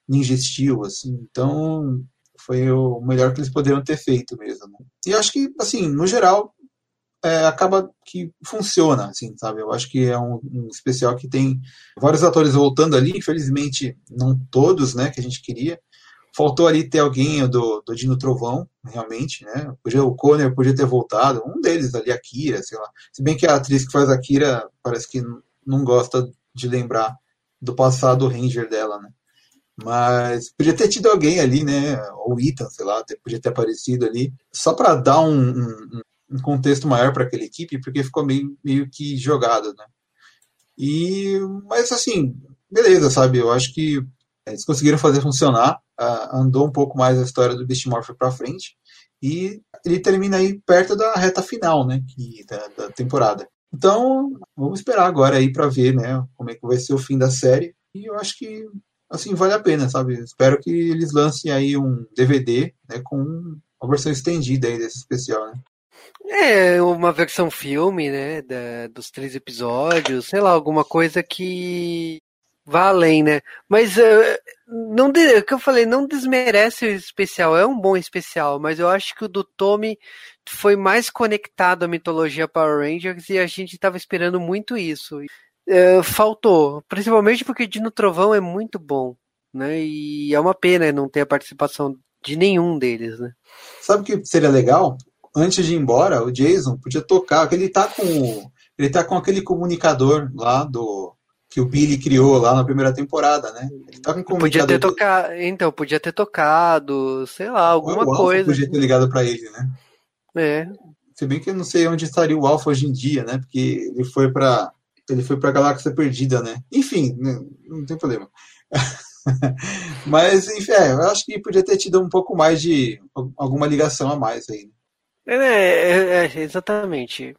Ninja Steel, assim. Então, foi o melhor que eles poderiam ter feito mesmo. né? E acho que, assim, no geral, é, acaba que funciona, assim, sabe? Eu acho que é um, um especial que tem vários atores voltando ali, infelizmente não todos, né, que a gente queria. Faltou ali ter alguém do, do Dino Trovão, realmente, né? O Conner podia ter voltado, um deles ali, a Kira, sei lá. Se bem que a atriz que faz a Kira parece que não gosta de lembrar do passado Ranger dela, né? Mas podia ter tido alguém ali, né? Ou Ethan, sei lá, podia ter aparecido ali, só para dar um, um- um contexto maior para aquela equipe, porque ficou meio, meio que jogado, né? E, mas assim, beleza, sabe? Eu acho que eles conseguiram fazer funcionar, ah, andou um pouco mais a história do Beast Morpher para frente, e ele termina aí perto da reta final, né? Que, da, da temporada. Então, vamos esperar agora aí para ver, né? Como é que vai ser o fim da série. E eu acho que assim vale a pena, sabe? Espero que eles lancem aí um DVD, né, com uma versão estendida aí desse especial, né? É, uma versão filme, né? da- dos três episódios, sei lá, alguma coisa que vá além, né? Mas eh, não é o que eu falei, não desmerece o especial, é um bom especial, mas eu acho que o do Tommy foi mais conectado à mitologia Power Rangers e a gente estava esperando muito isso. Eh, faltou, principalmente porque Dino Trovão é muito bom, né? E é uma pena não ter a participação de nenhum deles, né? Sabe o que seria legal? Antes de ir embora, o Jason podia tocar, que ele tá com ele tá com aquele comunicador lá do que o Billy criou lá na primeira temporada, né? Ele tá com um Podia ter tocado, então, podia ter tocado, sei lá, alguma o Alpha coisa. podia ter ligado pra ele, né? É, Se bem que eu não sei onde estaria o Alpha hoje em dia, né? Porque ele foi pra ele foi pra Galáxia Perdida, né? Enfim, né? não tem problema. [LAUGHS] Mas, enfim, é, eu acho que podia ter tido um pouco mais de alguma ligação a mais aí. é, é, é, exatamente.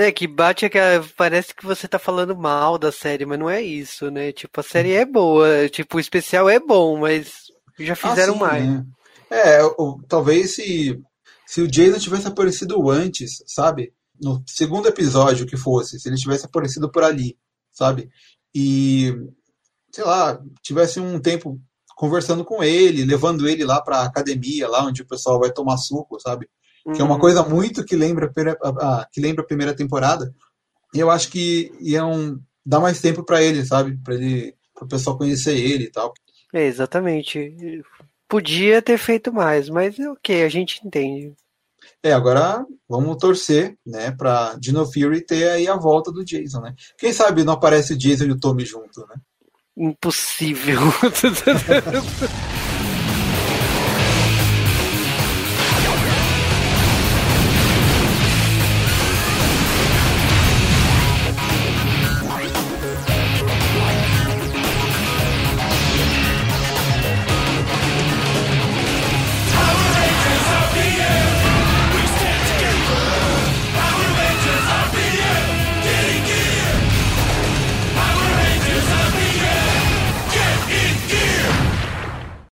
Né, que bate que ah, parece que você tá falando mal da série, mas não é isso, né? Tipo, a série é boa, tipo, o especial é bom, mas já fizeram Ah, sim, mais. né? É, talvez se, se o Jason tivesse aparecido antes, sabe? No segundo episódio que fosse, se ele tivesse aparecido por ali, sabe? E, sei lá, tivesse um tempo conversando com ele, levando ele lá pra academia, lá onde o pessoal vai tomar suco, sabe? Que é uma Uhum. coisa muito que lembra, a que lembra a primeira temporada. E eu acho que iam dar mais tempo pra ele, sabe? Pra ele, pro pessoal conhecer ele e tal. É, exatamente. Podia ter feito mais, mas é ok, a gente entende. É, agora vamos torcer, né, pra Dino Fury ter aí a volta do Jason, né? Quem sabe não aparece o Jason e o Tommy junto, né? Impossível. [LAUGHS] [LAUGHS]